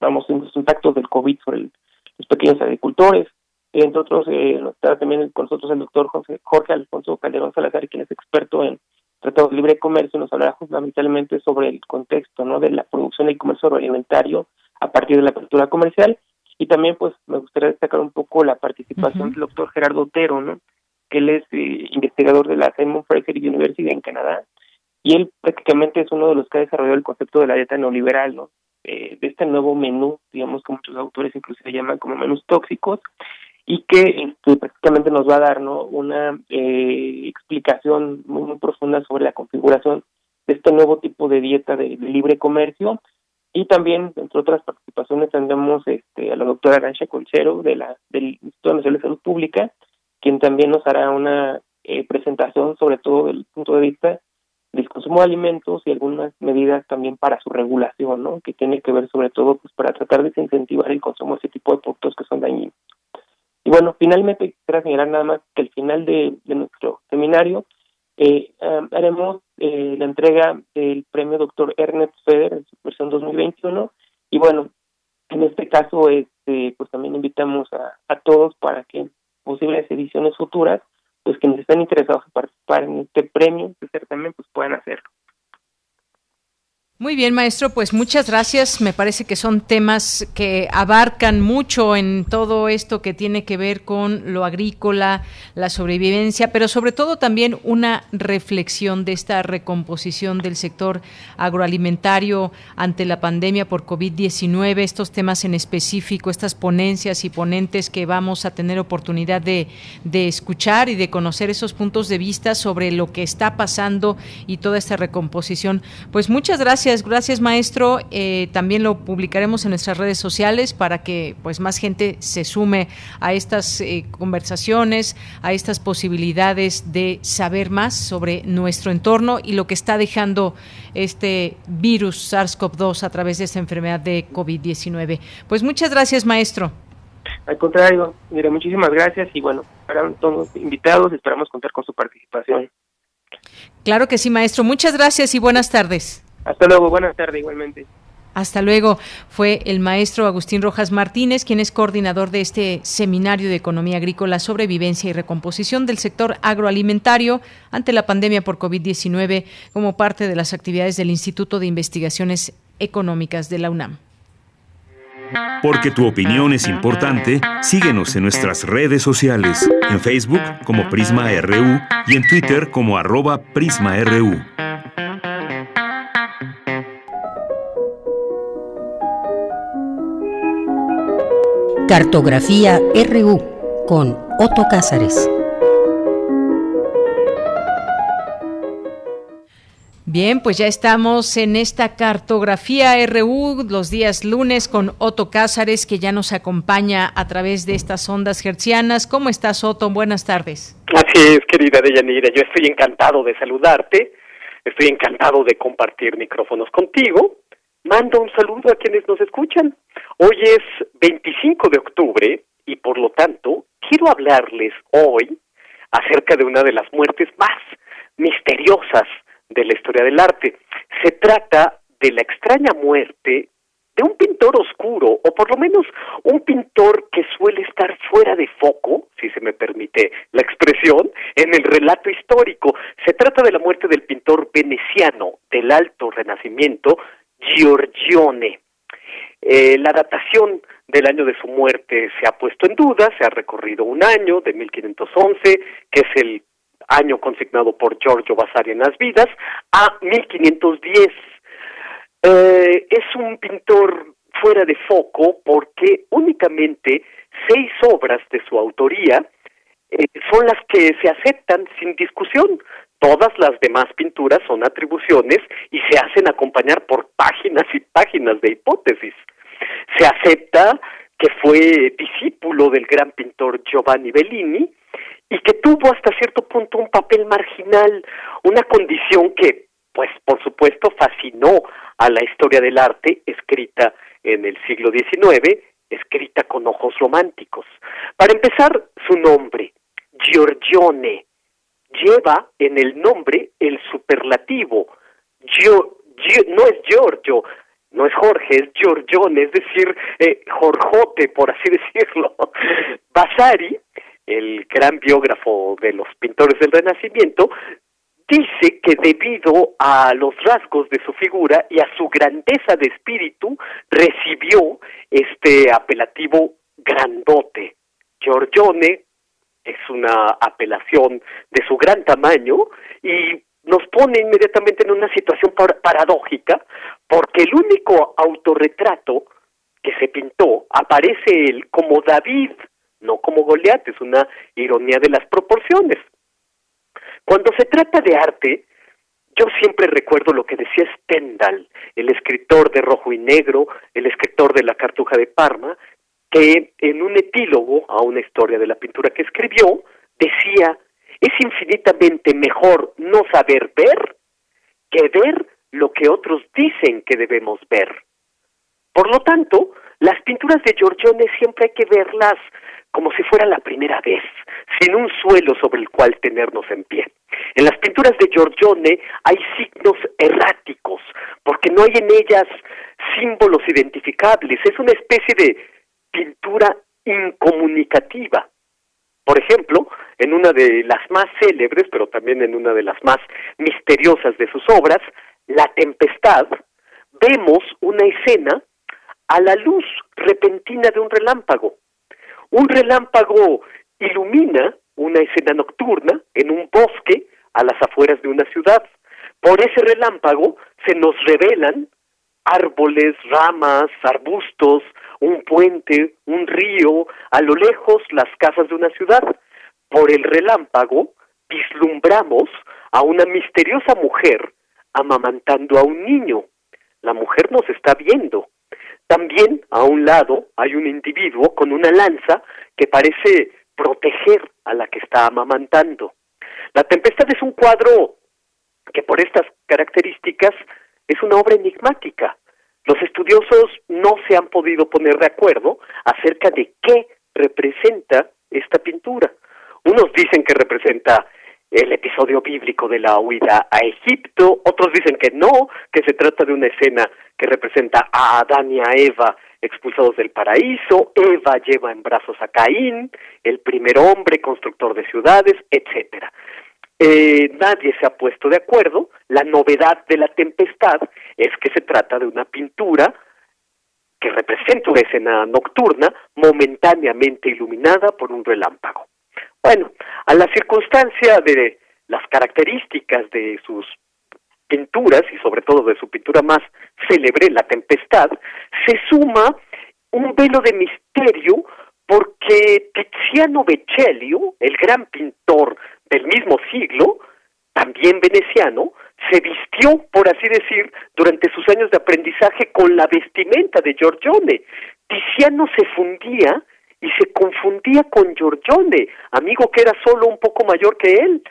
vamos, los impactos del COVID sobre los pequeños agricultores. Entre otros, eh, está también con nosotros el doctor José, Jorge Alfonso Calderón Salazar, quien es experto en Tratado de Libre Comercio nos hablará fundamentalmente sobre el contexto ¿no? de la producción y comercio agroalimentario a partir de la apertura comercial y también pues me gustaría destacar un poco la participación del doctor Gerardo Otero, ¿no? que él es eh, investigador de la Simon Fraser University en Canadá y él prácticamente es uno de los que ha desarrollado el concepto de la dieta neoliberal, ¿no? Eh, de este nuevo menú, digamos que muchos autores inclusive llaman como menús tóxicos, y que este, prácticamente nos va a dar ¿no? una eh, explicación muy, muy profunda sobre la configuración de este nuevo tipo de dieta de, libre comercio Y también, entre otras participaciones, tendremos este, a la doctora Arancha Colcero de la, del Instituto Nacional de Salud Pública, quien también nos hará una eh, presentación, sobre todo desde el punto de vista del consumo de alimentos y algunas medidas también para su regulación, ¿no? que tiene que ver sobre todo pues para tratar de desincentivar el consumo de ese tipo de productos que son dañinos. Y bueno, finalmente quisiera señalar nada más que al final de, nuestro seminario eh, haremos eh, la entrega del premio doctor Ernest Feder en su versión 2021 y bueno, en este caso este, pues también invitamos a, todos para que posibles ediciones futuras pues quienes estén interesados en participar en este premio, este certamen, pues puedan hacerlo. Muy bien, maestro, pues muchas gracias. Me parece que son temas que abarcan mucho en todo esto que tiene que ver con lo agrícola, la sobrevivencia, pero sobre todo también una reflexión de esta recomposición del sector agroalimentario ante la pandemia por COVID-19, estos temas en específico, estas ponencias y ponentes que vamos a tener oportunidad de, de escuchar y de conocer esos puntos de vista sobre lo que está pasando y toda esta recomposición. Pues muchas gracias gracias, maestro. Eh, también lo publicaremos en nuestras redes sociales para que pues más gente se sume a estas eh, conversaciones, a estas posibilidades de saber más sobre nuestro entorno y lo que está dejando este virus SARS-CoV-2 a través de esta enfermedad de COVID-19. Pues muchas gracias, maestro. Al contrario, mira, muchísimas gracias y bueno, para todos los invitados, esperamos contar con su participación. Claro que sí, maestro. Muchas gracias y buenas tardes. Hasta luego, buenas tardes igualmente. Hasta luego. Fue el maestro Agustín Rojas Martínez, quien es coordinador de este seminario de economía agrícola, sobrevivencia y recomposición del sector agroalimentario ante la pandemia por COVID-19 como parte de las actividades del Instituto de Investigaciones Económicas de la UNAM. Porque tu opinión es importante, síguenos en nuestras redes sociales, en Facebook como Prisma RU y en Twitter como arroba PrismaRU. Cartografía RU con Otto Cázares. Bien, pues ya estamos en esta cartografía RU los días lunes con Otto Cázares, que ya nos acompaña a través de estas ondas hercianas. ¿Cómo estás, Otto? Buenas tardes. Así es, querida Deyanira. Yo estoy encantado de saludarte. Estoy encantado de compartir micrófonos contigo. Mando un saludo a quienes nos escuchan. Hoy es 25 de octubre y por lo tanto quiero hablarles hoy acerca de una de las muertes más misteriosas de la historia del arte. Se trata de la extraña muerte de un pintor oscuro, o por lo menos un pintor que suele estar fuera de foco, si se me permite la expresión, en el relato histórico. Se trata de la muerte del pintor veneciano del Alto Renacimiento, Giorgione. Eh, la datación del año de su muerte se ha puesto en duda, se ha recorrido un año de 1511, que es el año consignado por Giorgio Vasari en las vidas, a 1510. Eh, es un pintor fuera de foco porque únicamente seis obras de su autoría eh, son las que se aceptan sin discusión. Todas las demás pinturas son atribuciones y se hacen acompañar por páginas y páginas de hipótesis. Se acepta que fue discípulo del gran pintor Giovanni Bellini y que tuvo hasta cierto punto un papel marginal, una condición que, pues por supuesto, fascinó a la historia del arte escrita en el siglo XIX, escrita con ojos románticos. Para empezar, su nombre, Giorgione, lleva en el nombre el superlativo. no es Giorgio, no es Jorge, es Giorgione, es decir, eh, Jorjote, por así decirlo. Vasari, el gran biógrafo de los pintores del Renacimiento, dice que debido a los rasgos de su figura y a su grandeza de espíritu, recibió este apelativo grandote. Giorgione es una apelación de su gran tamaño y nos pone inmediatamente en una situación paradójica porque el único autorretrato que se pintó aparece él como David, no como Goliat, es una ironía de las proporciones. Cuando se trata de arte, yo siempre recuerdo lo que decía Stendhal, el escritor de Rojo y Negro, el escritor de La Cartuja de Parma, que en un epílogo a una historia de la pintura que escribió, decía, es infinitamente mejor no saber ver que ver lo que otros dicen que debemos ver. Por lo tanto, las pinturas de Giorgione siempre hay que verlas como si fuera la primera vez, sin un suelo sobre el cual tenernos en pie. En las pinturas de Giorgione hay signos erráticos, porque no hay en ellas símbolos identificables, es una especie de pintura incomunicativa. Por ejemplo, en una de las más célebres, pero también en una de las más misteriosas de sus obras, La Tempestad, vemos una escena a la luz repentina de un relámpago. Un relámpago ilumina una escena nocturna en un bosque a las afueras de una ciudad. Por ese relámpago se nos revelan árboles, ramas, arbustos, un puente, un río, a lo lejos las casas de una ciudad. Por el relámpago vislumbramos a una misteriosa mujer amamantando a un niño. La mujer nos está viendo. También a un lado hay un individuo con una lanza que parece proteger a la que está amamantando. La tempestad es un cuadro que por estas características es una obra enigmática. Los estudiosos no se han podido poner de acuerdo acerca de qué representa esta pintura. Unos dicen que representa el episodio bíblico de la huida a Egipto, otros dicen que no, que se trata de una escena que representa a Adán y a Eva expulsados del paraíso, Eva lleva en brazos a Caín, el primer hombre constructor de ciudades, etcétera. Eh, nadie se ha puesto de acuerdo. La novedad de la tempestad es que se trata de una pintura que representa una escena nocturna momentáneamente iluminada por un relámpago. Bueno, a la circunstancia de las características de sus pinturas y sobre todo de su pintura más célebre, La Tempestad, se suma un velo de misterio porque Tiziano Vecellio, el gran pintor del mismo siglo, también veneciano, se vistió, por así decir, durante sus años de aprendizaje con la vestimenta de Giorgione. Tiziano se fundía y se confundía con Giorgione, amigo que era solo un poco mayor que él.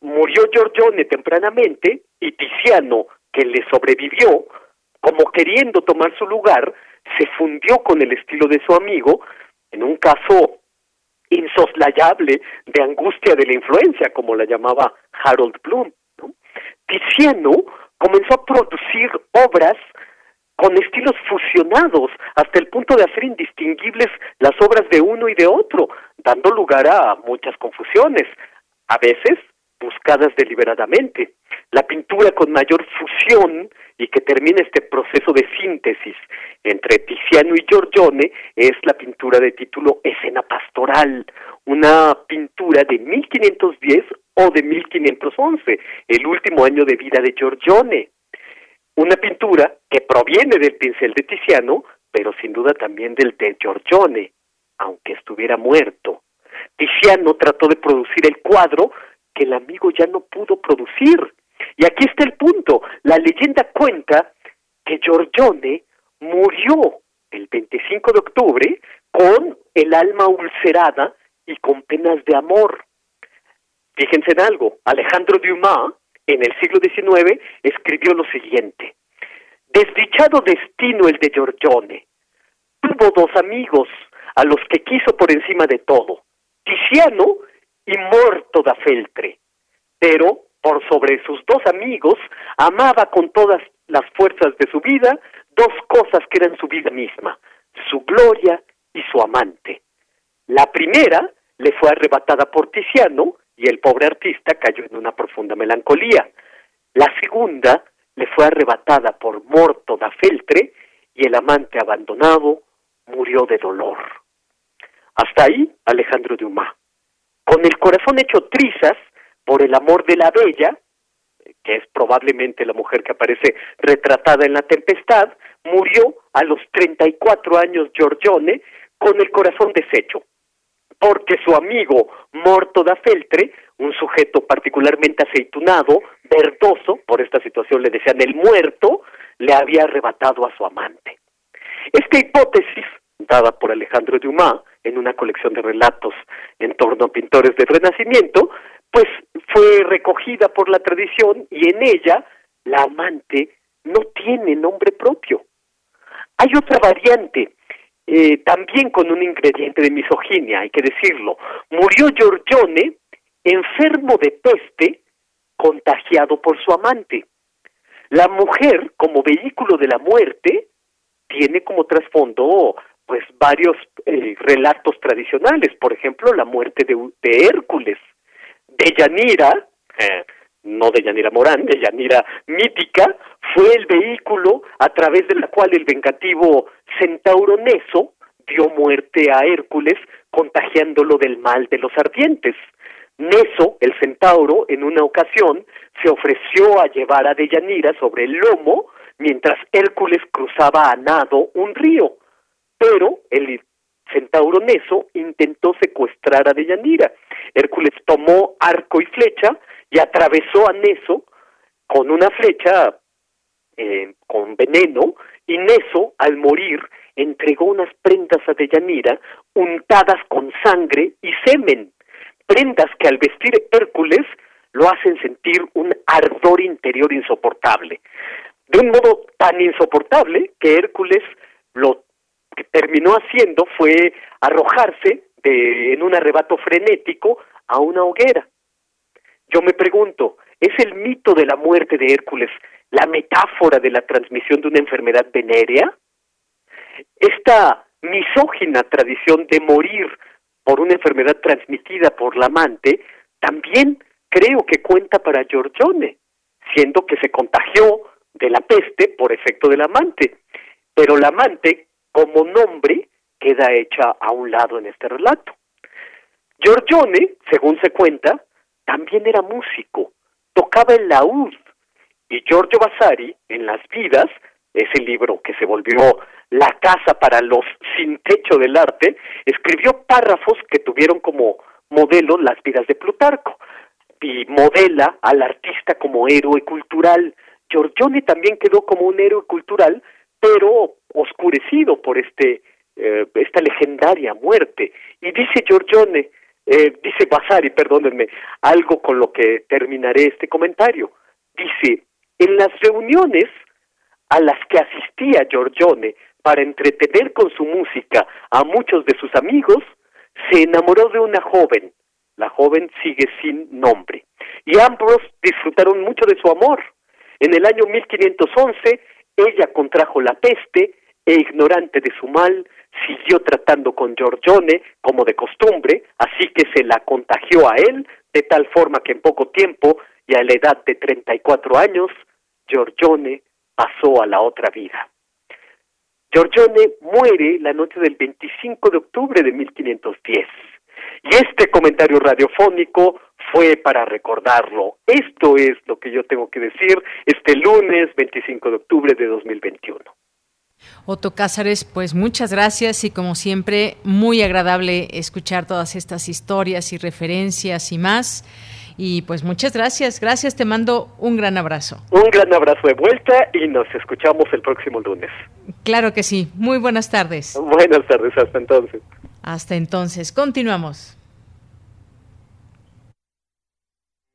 Murió Giorgione tempranamente y Tiziano, que le sobrevivió, como queriendo tomar su lugar, se fundió con el estilo de su amigo, en un caso insoslayable de angustia de la influencia, como la llamaba Harold Bloom. Tiziano comenzó a producir obras con estilos fusionados hasta el punto de hacer indistinguibles las obras de uno y de otro, dando lugar a muchas confusiones, a veces buscadas deliberadamente. La pintura con mayor fusión y que termina este proceso de síntesis entre Tiziano y Giorgione es la pintura de título Escena Pastoral, una pintura de 1510 o de 1511, el último año de vida de Giorgione. Una pintura que proviene del pincel de Tiziano, pero sin duda también del de Giorgione, aunque estuviera muerto. Tiziano trató de producir el cuadro el amigo ya no pudo producir. Y aquí está el punto. La leyenda cuenta que Giorgione murió el 25 de octubre con el alma ulcerada y con penas de amor. Fíjense en algo, Alejandro Dumas en el siglo XIX escribió lo siguiente. Desdichado destino el de Giorgione. Tuvo dos amigos a los que quiso por encima de todo, Tiziano y Morto da Feltre. Pero, por sobre sus dos amigos, amaba con todas las fuerzas de su vida dos cosas que eran su vida misma, su gloria y su amante. La primera le fue arrebatada por Tiziano y el pobre artista cayó en una profunda melancolía. La segunda le fue arrebatada por Morto da Feltre y el amante abandonado murió de dolor. Hasta ahí Alejandro Dumas. Con el corazón hecho trizas por el amor de la bella, que es probablemente la mujer que aparece retratada en la tempestad, murió a los 34 años Giorgione con el corazón deshecho porque su amigo Morto da Feltre, un sujeto particularmente aceitunado, Verdoso, por esta situación le decían el muerto, le había arrebatado a su amante. Esta hipótesis, dada por Alejandro Dumas en una colección de relatos en torno a pintores del Renacimiento, pues fue recogida por la tradición y en ella la amante no tiene nombre propio. Hay otra variante, eh, también con un ingrediente de misoginia, hay que decirlo. Murió Giorgione enfermo de peste, contagiado por su amante. La mujer, como vehículo de la muerte, tiene como trasfondo pues varios eh, relatos tradicionales, por ejemplo, la muerte de, de Hércules, de Yanira, eh, no de Yanira Morán, de Yanira mítica, fue el vehículo a través de la cual el vengativo centauro Neso dio muerte a Hércules contagiándolo del mal de los ardientes. Neso, el centauro, en una ocasión se ofreció a llevar a Deyanira sobre el lomo mientras Hércules cruzaba a nado un río, pero el centauro Neso intentó secuestrar a Deyanira. Hércules tomó arco y flecha y atravesó a Neso con una flecha eh, con veneno y Neso, al morir, entregó unas prendas a Deyanira untadas con sangre y semen, prendas que al vestir Hércules lo hacen sentir un ardor interior insoportable. De un modo tan insoportable que Hércules lo terminó haciendo fue arrojarse de, en un arrebato frenético a una hoguera. Yo me pregunto, ¿es el mito de la muerte de Hércules la metáfora de la transmisión de una enfermedad venérea? Esta misógina tradición de morir por una enfermedad transmitida por la amante también creo que cuenta para Giorgione, siendo que se contagió de la peste por efecto del amante. Pero la amante, como nombre, queda hecha a un lado en este relato. Giorgione, según se cuenta, también era músico, tocaba el laúd, y Giorgio Vasari, en Las Vidas, ese libro que se volvió la casa para los sin techo del arte, escribió párrafos que tuvieron como modelo las vidas de Plutarco y modela al artista como héroe cultural. Giorgione también quedó como un héroe cultural, pero oscurecido por este eh, esta legendaria muerte. Y dice Giorgione, eh, dice Vasari, perdónenme, algo con lo que terminaré este comentario. Dice, en las reuniones a las que asistía Giorgione para entretener con su música a muchos de sus amigos, se enamoró de una joven. La joven sigue sin nombre. Y ambos disfrutaron mucho de su amor. En el año 1511, ella contrajo la peste e ignorante de su mal, siguió tratando con Giorgione como de costumbre, así que se la contagió a él, de tal forma que en poco tiempo y a la edad de 34 años, Giorgione pasó a la otra vida. Giorgione muere la noche del 25 de octubre de 1510. Y este comentario radiofónico fue para recordarlo. Esto es lo que yo tengo que decir este lunes 25 de octubre de 2021. Otto Cázares, pues muchas gracias y como siempre muy agradable escuchar todas estas historias y referencias y más. Y pues muchas gracias, gracias, te mando un gran abrazo. Un gran abrazo de vuelta y nos escuchamos el próximo lunes. Claro que sí, muy buenas tardes. Buenas tardes, hasta entonces. Hasta entonces, continuamos.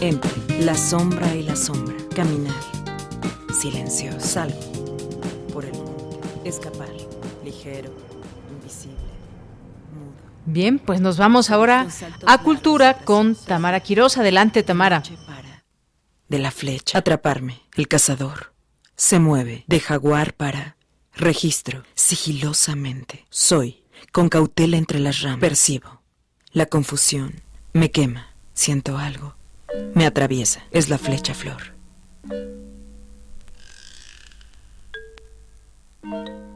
Entre la sombra y la sombra. Caminar. Silencio, salgo. Por el mundo. Escapar. Ligero. Invisible. Bien, pues nos vamos ahora a Cultura con Tamara Quiroz. Adelante, Tamara. De la flecha. Atraparme. El cazador. Se mueve. De jaguar para. Registro. Sigilosamente. Soy. Con cautela entre las ramas. Percibo. La confusión. Me quema, siento algo. Me atraviesa, es la flecha flor.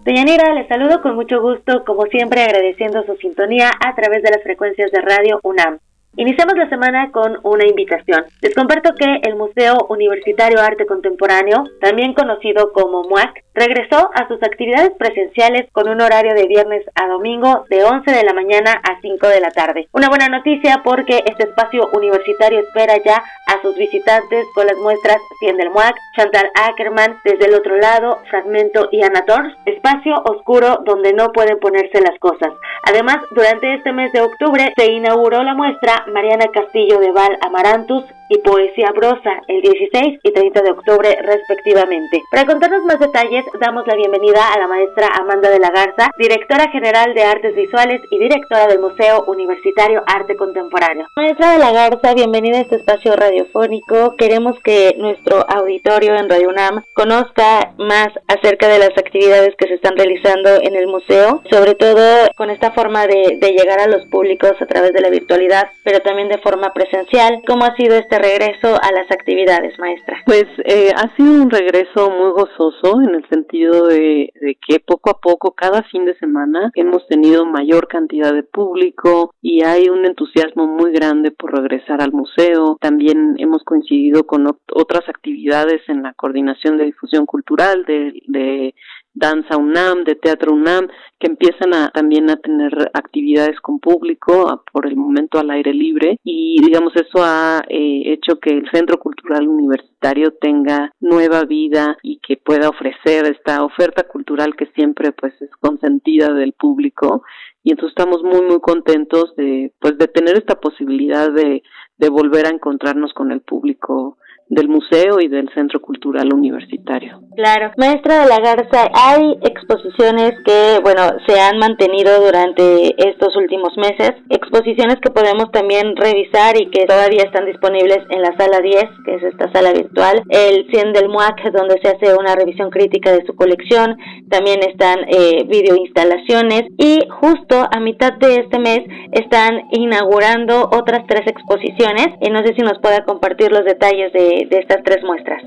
Deyanira, les saludo con mucho gusto, como siempre agradeciendo su sintonía a través de las frecuencias de Radio UNAM. Iniciamos la semana con una invitación. Les comparto que el Museo Universitario Arte Contemporáneo, también conocido como MUAC, regresó a sus actividades presenciales con un horario de viernes a domingo de 11 de la mañana a 5 de la tarde. Una buena noticia porque este espacio universitario espera ya a sus visitantes con las muestras 100 del MUAC, Chantal Ackerman, desde el otro lado, Fragmento y Anator, espacio oscuro donde no pueden ponerse las cosas. Además, durante este mes de octubre se inauguró la muestra Mariana Castillo de Val Amarantus y Poesía Brosa el 16 y 30 de octubre respectivamente. Para contarnos más detalles, damos la bienvenida a la maestra Amanda de la Garza, directora general de Artes Visuales y directora del Museo Universitario Arte Contemporáneo. Maestra de la Garza, bienvenida a este espacio radiofónico. Queremos que nuestro auditorio en Radio UNAM conozca más acerca de las actividades que se están realizando en el museo, sobre todo con esta forma de, de llegar a los públicos a través de la virtualidad, pero también de forma presencial. ¿Cómo ha sido este regreso a las actividades, maestra? Pues eh, ha sido un regreso muy gozoso en el sentido de, que poco a poco, cada fin de semana, hemos tenido mayor cantidad de público y hay un entusiasmo muy grande por regresar al museo. También hemos coincidido con otras actividades en la coordinación de difusión cultural de, de Danza UNAM, de Teatro UNAM, que empiezan a, también a tener actividades con público, por el momento al aire libre, y digamos eso ha eh, hecho que el Centro Cultural Universitario tenga nueva vida y que pueda ofrecer esta oferta cultural que siempre pues es consentida del público. Y entonces estamos muy muy contentos de pues de tener esta posibilidad de, de volver a encontrarnos con el público del museo y del centro cultural universitario. Claro. Maestra de la Garza, hay exposiciones que, bueno, se han mantenido durante estos últimos meses, exposiciones que podemos también revisar y que todavía están disponibles en la sala 10, que es esta sala virtual, el 100 del MUAC, donde se hace una revisión crítica de su colección, también están eh, videoinstalaciones y justo a mitad de este mes están inaugurando otras tres exposiciones y no sé si nos pueda compartir los detalles de de, estas tres muestras.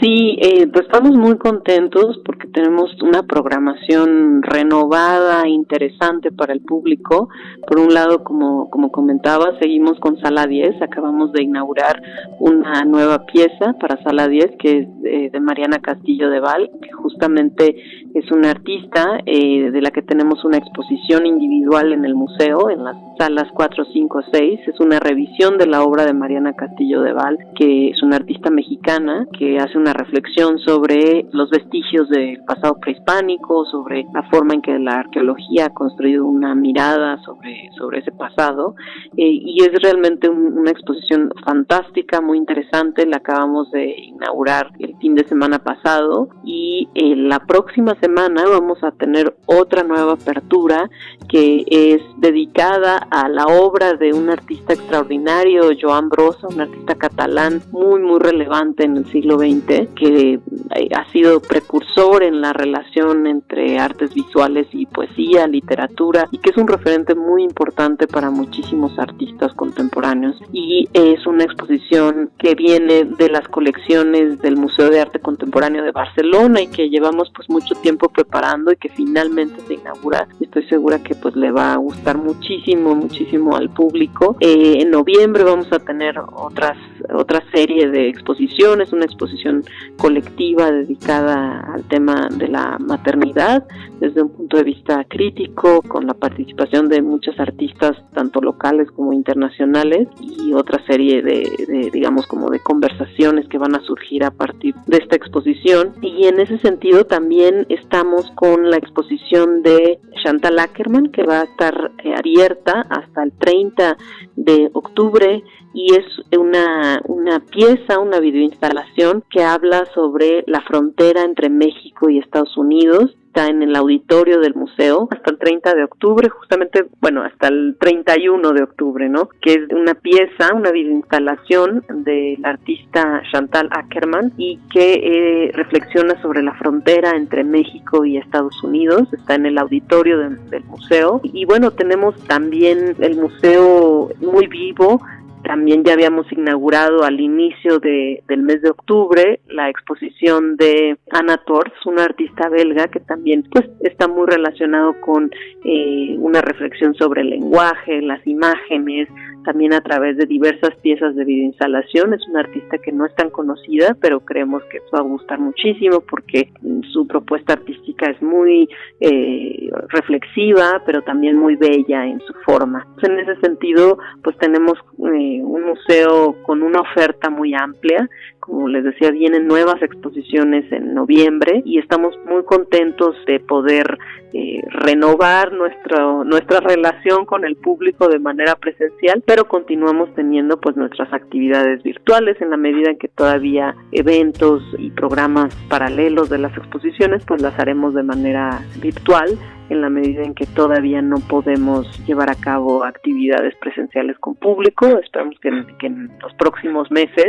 Sí, eh, pues estamos muy contentos porque tenemos una programación renovada, interesante para el público. Por un lado, como, como comentaba, seguimos con Sala 10, acabamos de inaugurar una nueva pieza para Sala 10 que es de, Mariana Castillo de Val, que justamente es una artista eh, de la que tenemos una exposición individual en el museo, en las salas 4, 5, 6. Es una revisión de la obra de Mariana Castillo de Val, que es una artista mexicana que hace una reflexión sobre los vestigios del pasado prehispánico, sobre la forma en que la arqueología ha construido una mirada sobre, sobre ese pasado. Eh, y es realmente una exposición fantástica, muy interesante. La acabamos de inaugurar el fin de semana pasado y eh, la próxima semana vamos a tener otra nueva apertura que es dedicada a la obra de un artista extraordinario, Joan Brosa, un artista catalán muy, muy relevante en el siglo XX, que eh, ha sido precursor en la relación entre artes visuales y poesía, literatura, y que es un referente muy importante para muchísimos artistas contemporáneos. Y es una exposición que viene de las colecciones del Museo de Arte Contemporáneo de Barcelona y que llevamos pues mucho tiempo preparando y que finalmente se inaugura. Estoy segura que pues le va a gustar muchísimo, muchísimo al público. Eh, en noviembre vamos a tener otras otra serie de exposiciones, una exposición colectiva dedicada al tema de la maternidad desde un punto de vista crítico, con la participación de muchos artistas, tanto locales como internacionales, y otra serie de, digamos, como de conversaciones que van a surgir a partir de esta exposición. Y en ese sentido también estamos con la exposición de Chantal Ackerman, que va a estar eh, abierta hasta el 30 de octubre y es una, una pieza, una videoinstalación que habla sobre la frontera entre México y Estados Unidos está en el auditorio del museo hasta el 30 de octubre, justamente, bueno, hasta el 31 de octubre, ¿no? Que es una pieza, una instalación del artista Chantal Ackerman y que eh, reflexiona sobre la frontera entre México y Estados Unidos. Está en el auditorio del museo. Y bueno, tenemos también el museo muy vivo también ya habíamos inaugurado al inicio de, del mes de octubre la exposición de Anna Tors, una artista belga que también pues está muy relacionado con eh, una reflexión sobre el lenguaje, las imágenes, también a través de diversas piezas de videoinstalación. Es una artista que no es tan conocida, pero creemos que va a gustar muchísimo porque su propuesta artística es muy eh, reflexiva, pero también muy bella en su forma. En ese sentido, pues tenemos eh, un museo con una oferta muy amplia. Como les decía, vienen nuevas exposiciones en noviembre y estamos muy contentos de poder eh, renovar nuestro, nuestra relación con el público de manera presencial, pero continuamos teniendo pues nuestras actividades virtuales en la medida en que todavía eventos y programas paralelos de las exposiciones pues las haremos de manera virtual en la medida en que todavía no podemos llevar a cabo actividades presenciales con público. Esperamos que en, los próximos meses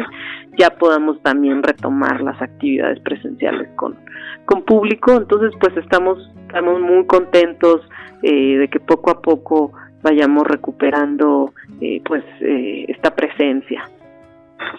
ya podamos también retomar las actividades presenciales con, con público. Entonces, pues estamos, estamos muy contentos eh, de que poco a poco vayamos recuperando eh, pues eh, esta presencia.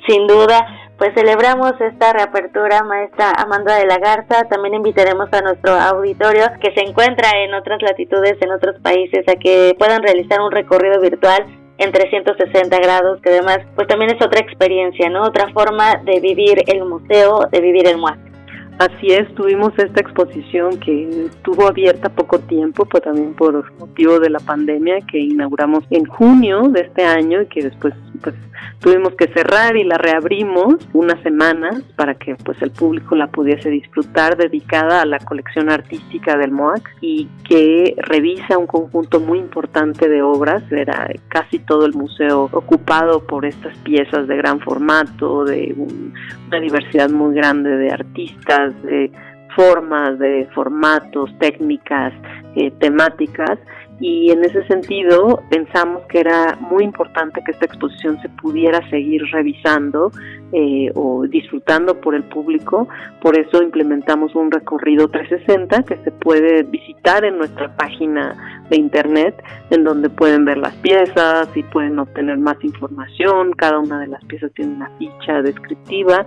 Sin duda, pues celebramos esta reapertura, maestra Amanda de la Garza. También invitaremos a nuestro auditorio que se encuentra en otras latitudes, en otros países, a que puedan realizar un recorrido virtual en 360 grados, que además pues también es otra experiencia, ¿no? Otra forma de vivir el museo, de vivir el MUAC. Así es, tuvimos esta exposición que estuvo abierta poco tiempo, pues también por motivo de la pandemia que inauguramos en junio de este año y que después pues tuvimos que cerrar y la reabrimos unas semanas para que pues el público la pudiese disfrutar dedicada a la colección artística del MOAC y que revisa un conjunto muy importante de obras, era casi todo el museo ocupado por estas piezas de gran formato, de una diversidad muy grande de artistas, de formas, de formatos, técnicas, eh, temáticas. Y en ese sentido pensamos que era muy importante que esta exposición se pudiera seguir revisando eh, o disfrutando por el público, por eso implementamos un recorrido 360 que se puede visitar en nuestra página de internet, en donde pueden ver las piezas y pueden obtener más información, cada una de las piezas tiene una ficha descriptiva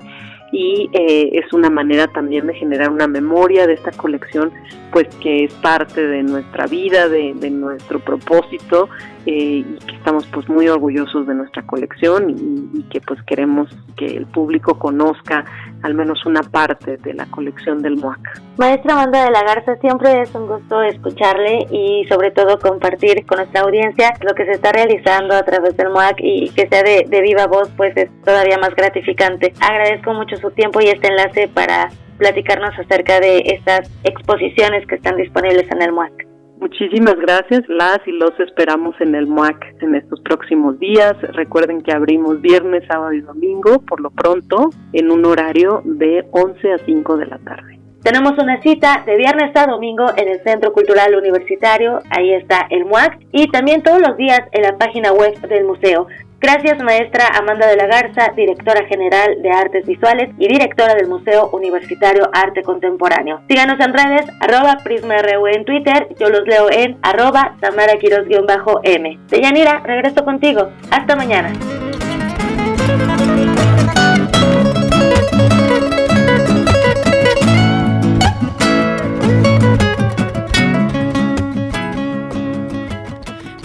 y eh, es una manera también de generar una memoria de esta colección pues que es parte de nuestra vida, de, nuestro propósito eh, y que estamos pues muy orgullosos de nuestra colección y, que pues queremos que el público conozca al menos una parte de la colección del MOAC. Maestra Amanda de la Garza, siempre es un gusto escucharle y sobre todo compartir con nuestra audiencia lo que se está realizando a través del MOAC y que sea de, de viva voz pues es todavía más gratificante. Agradezco mucho su tiempo y este enlace para platicarnos acerca de estas exposiciones que están disponibles en el MUAC. Muchísimas gracias, las y los esperamos en el MUAC en estos próximos días. Recuerden que abrimos viernes, sábado y domingo, por lo pronto, en un horario de 11 a 5 de la tarde. Tenemos una cita de viernes a domingo en el Centro Cultural Universitario, ahí está el MUAC, y también todos los días en la página web del museo. Gracias, maestra Amanda de la Garza, directora general de Artes Visuales y directora del Museo Universitario Arte Contemporáneo. Síganos en redes, arroba PrismaRU en Twitter, yo los leo en arroba tamaraquiros-m. Deyanira, regreso contigo. Hasta mañana.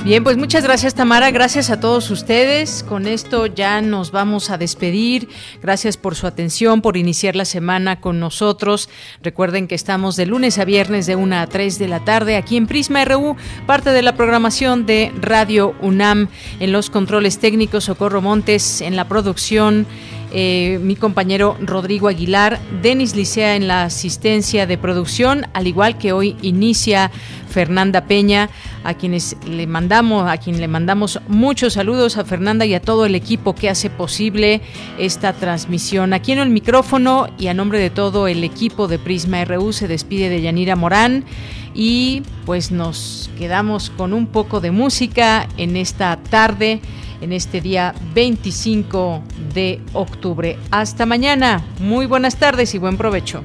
Bien, pues muchas gracias Tamara, gracias a todos ustedes. Con esto ya nos vamos a despedir. Gracias por su atención, por iniciar la semana con nosotros. Recuerden que estamos de lunes a viernes de 1 a 3 de la tarde aquí en Prisma RU, parte de la programación de Radio UNAM en los controles técnicos, Socorro Montes en la producción eh, mi compañero Rodrigo Aguilar, Denis Licea en la asistencia de producción, al igual que hoy inicia Fernanda Peña, a quienes le mandamos, a quien le mandamos muchos saludos a Fernanda y a todo el equipo que hace posible esta transmisión. Aquí en el micrófono y a nombre de todo el equipo de Prisma RU se despide de Yanira Morán y pues nos quedamos con un poco de música en esta tarde en este día 25 de octubre. Hasta mañana. Muy buenas tardes y buen provecho.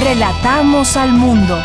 Relatamos al mundo.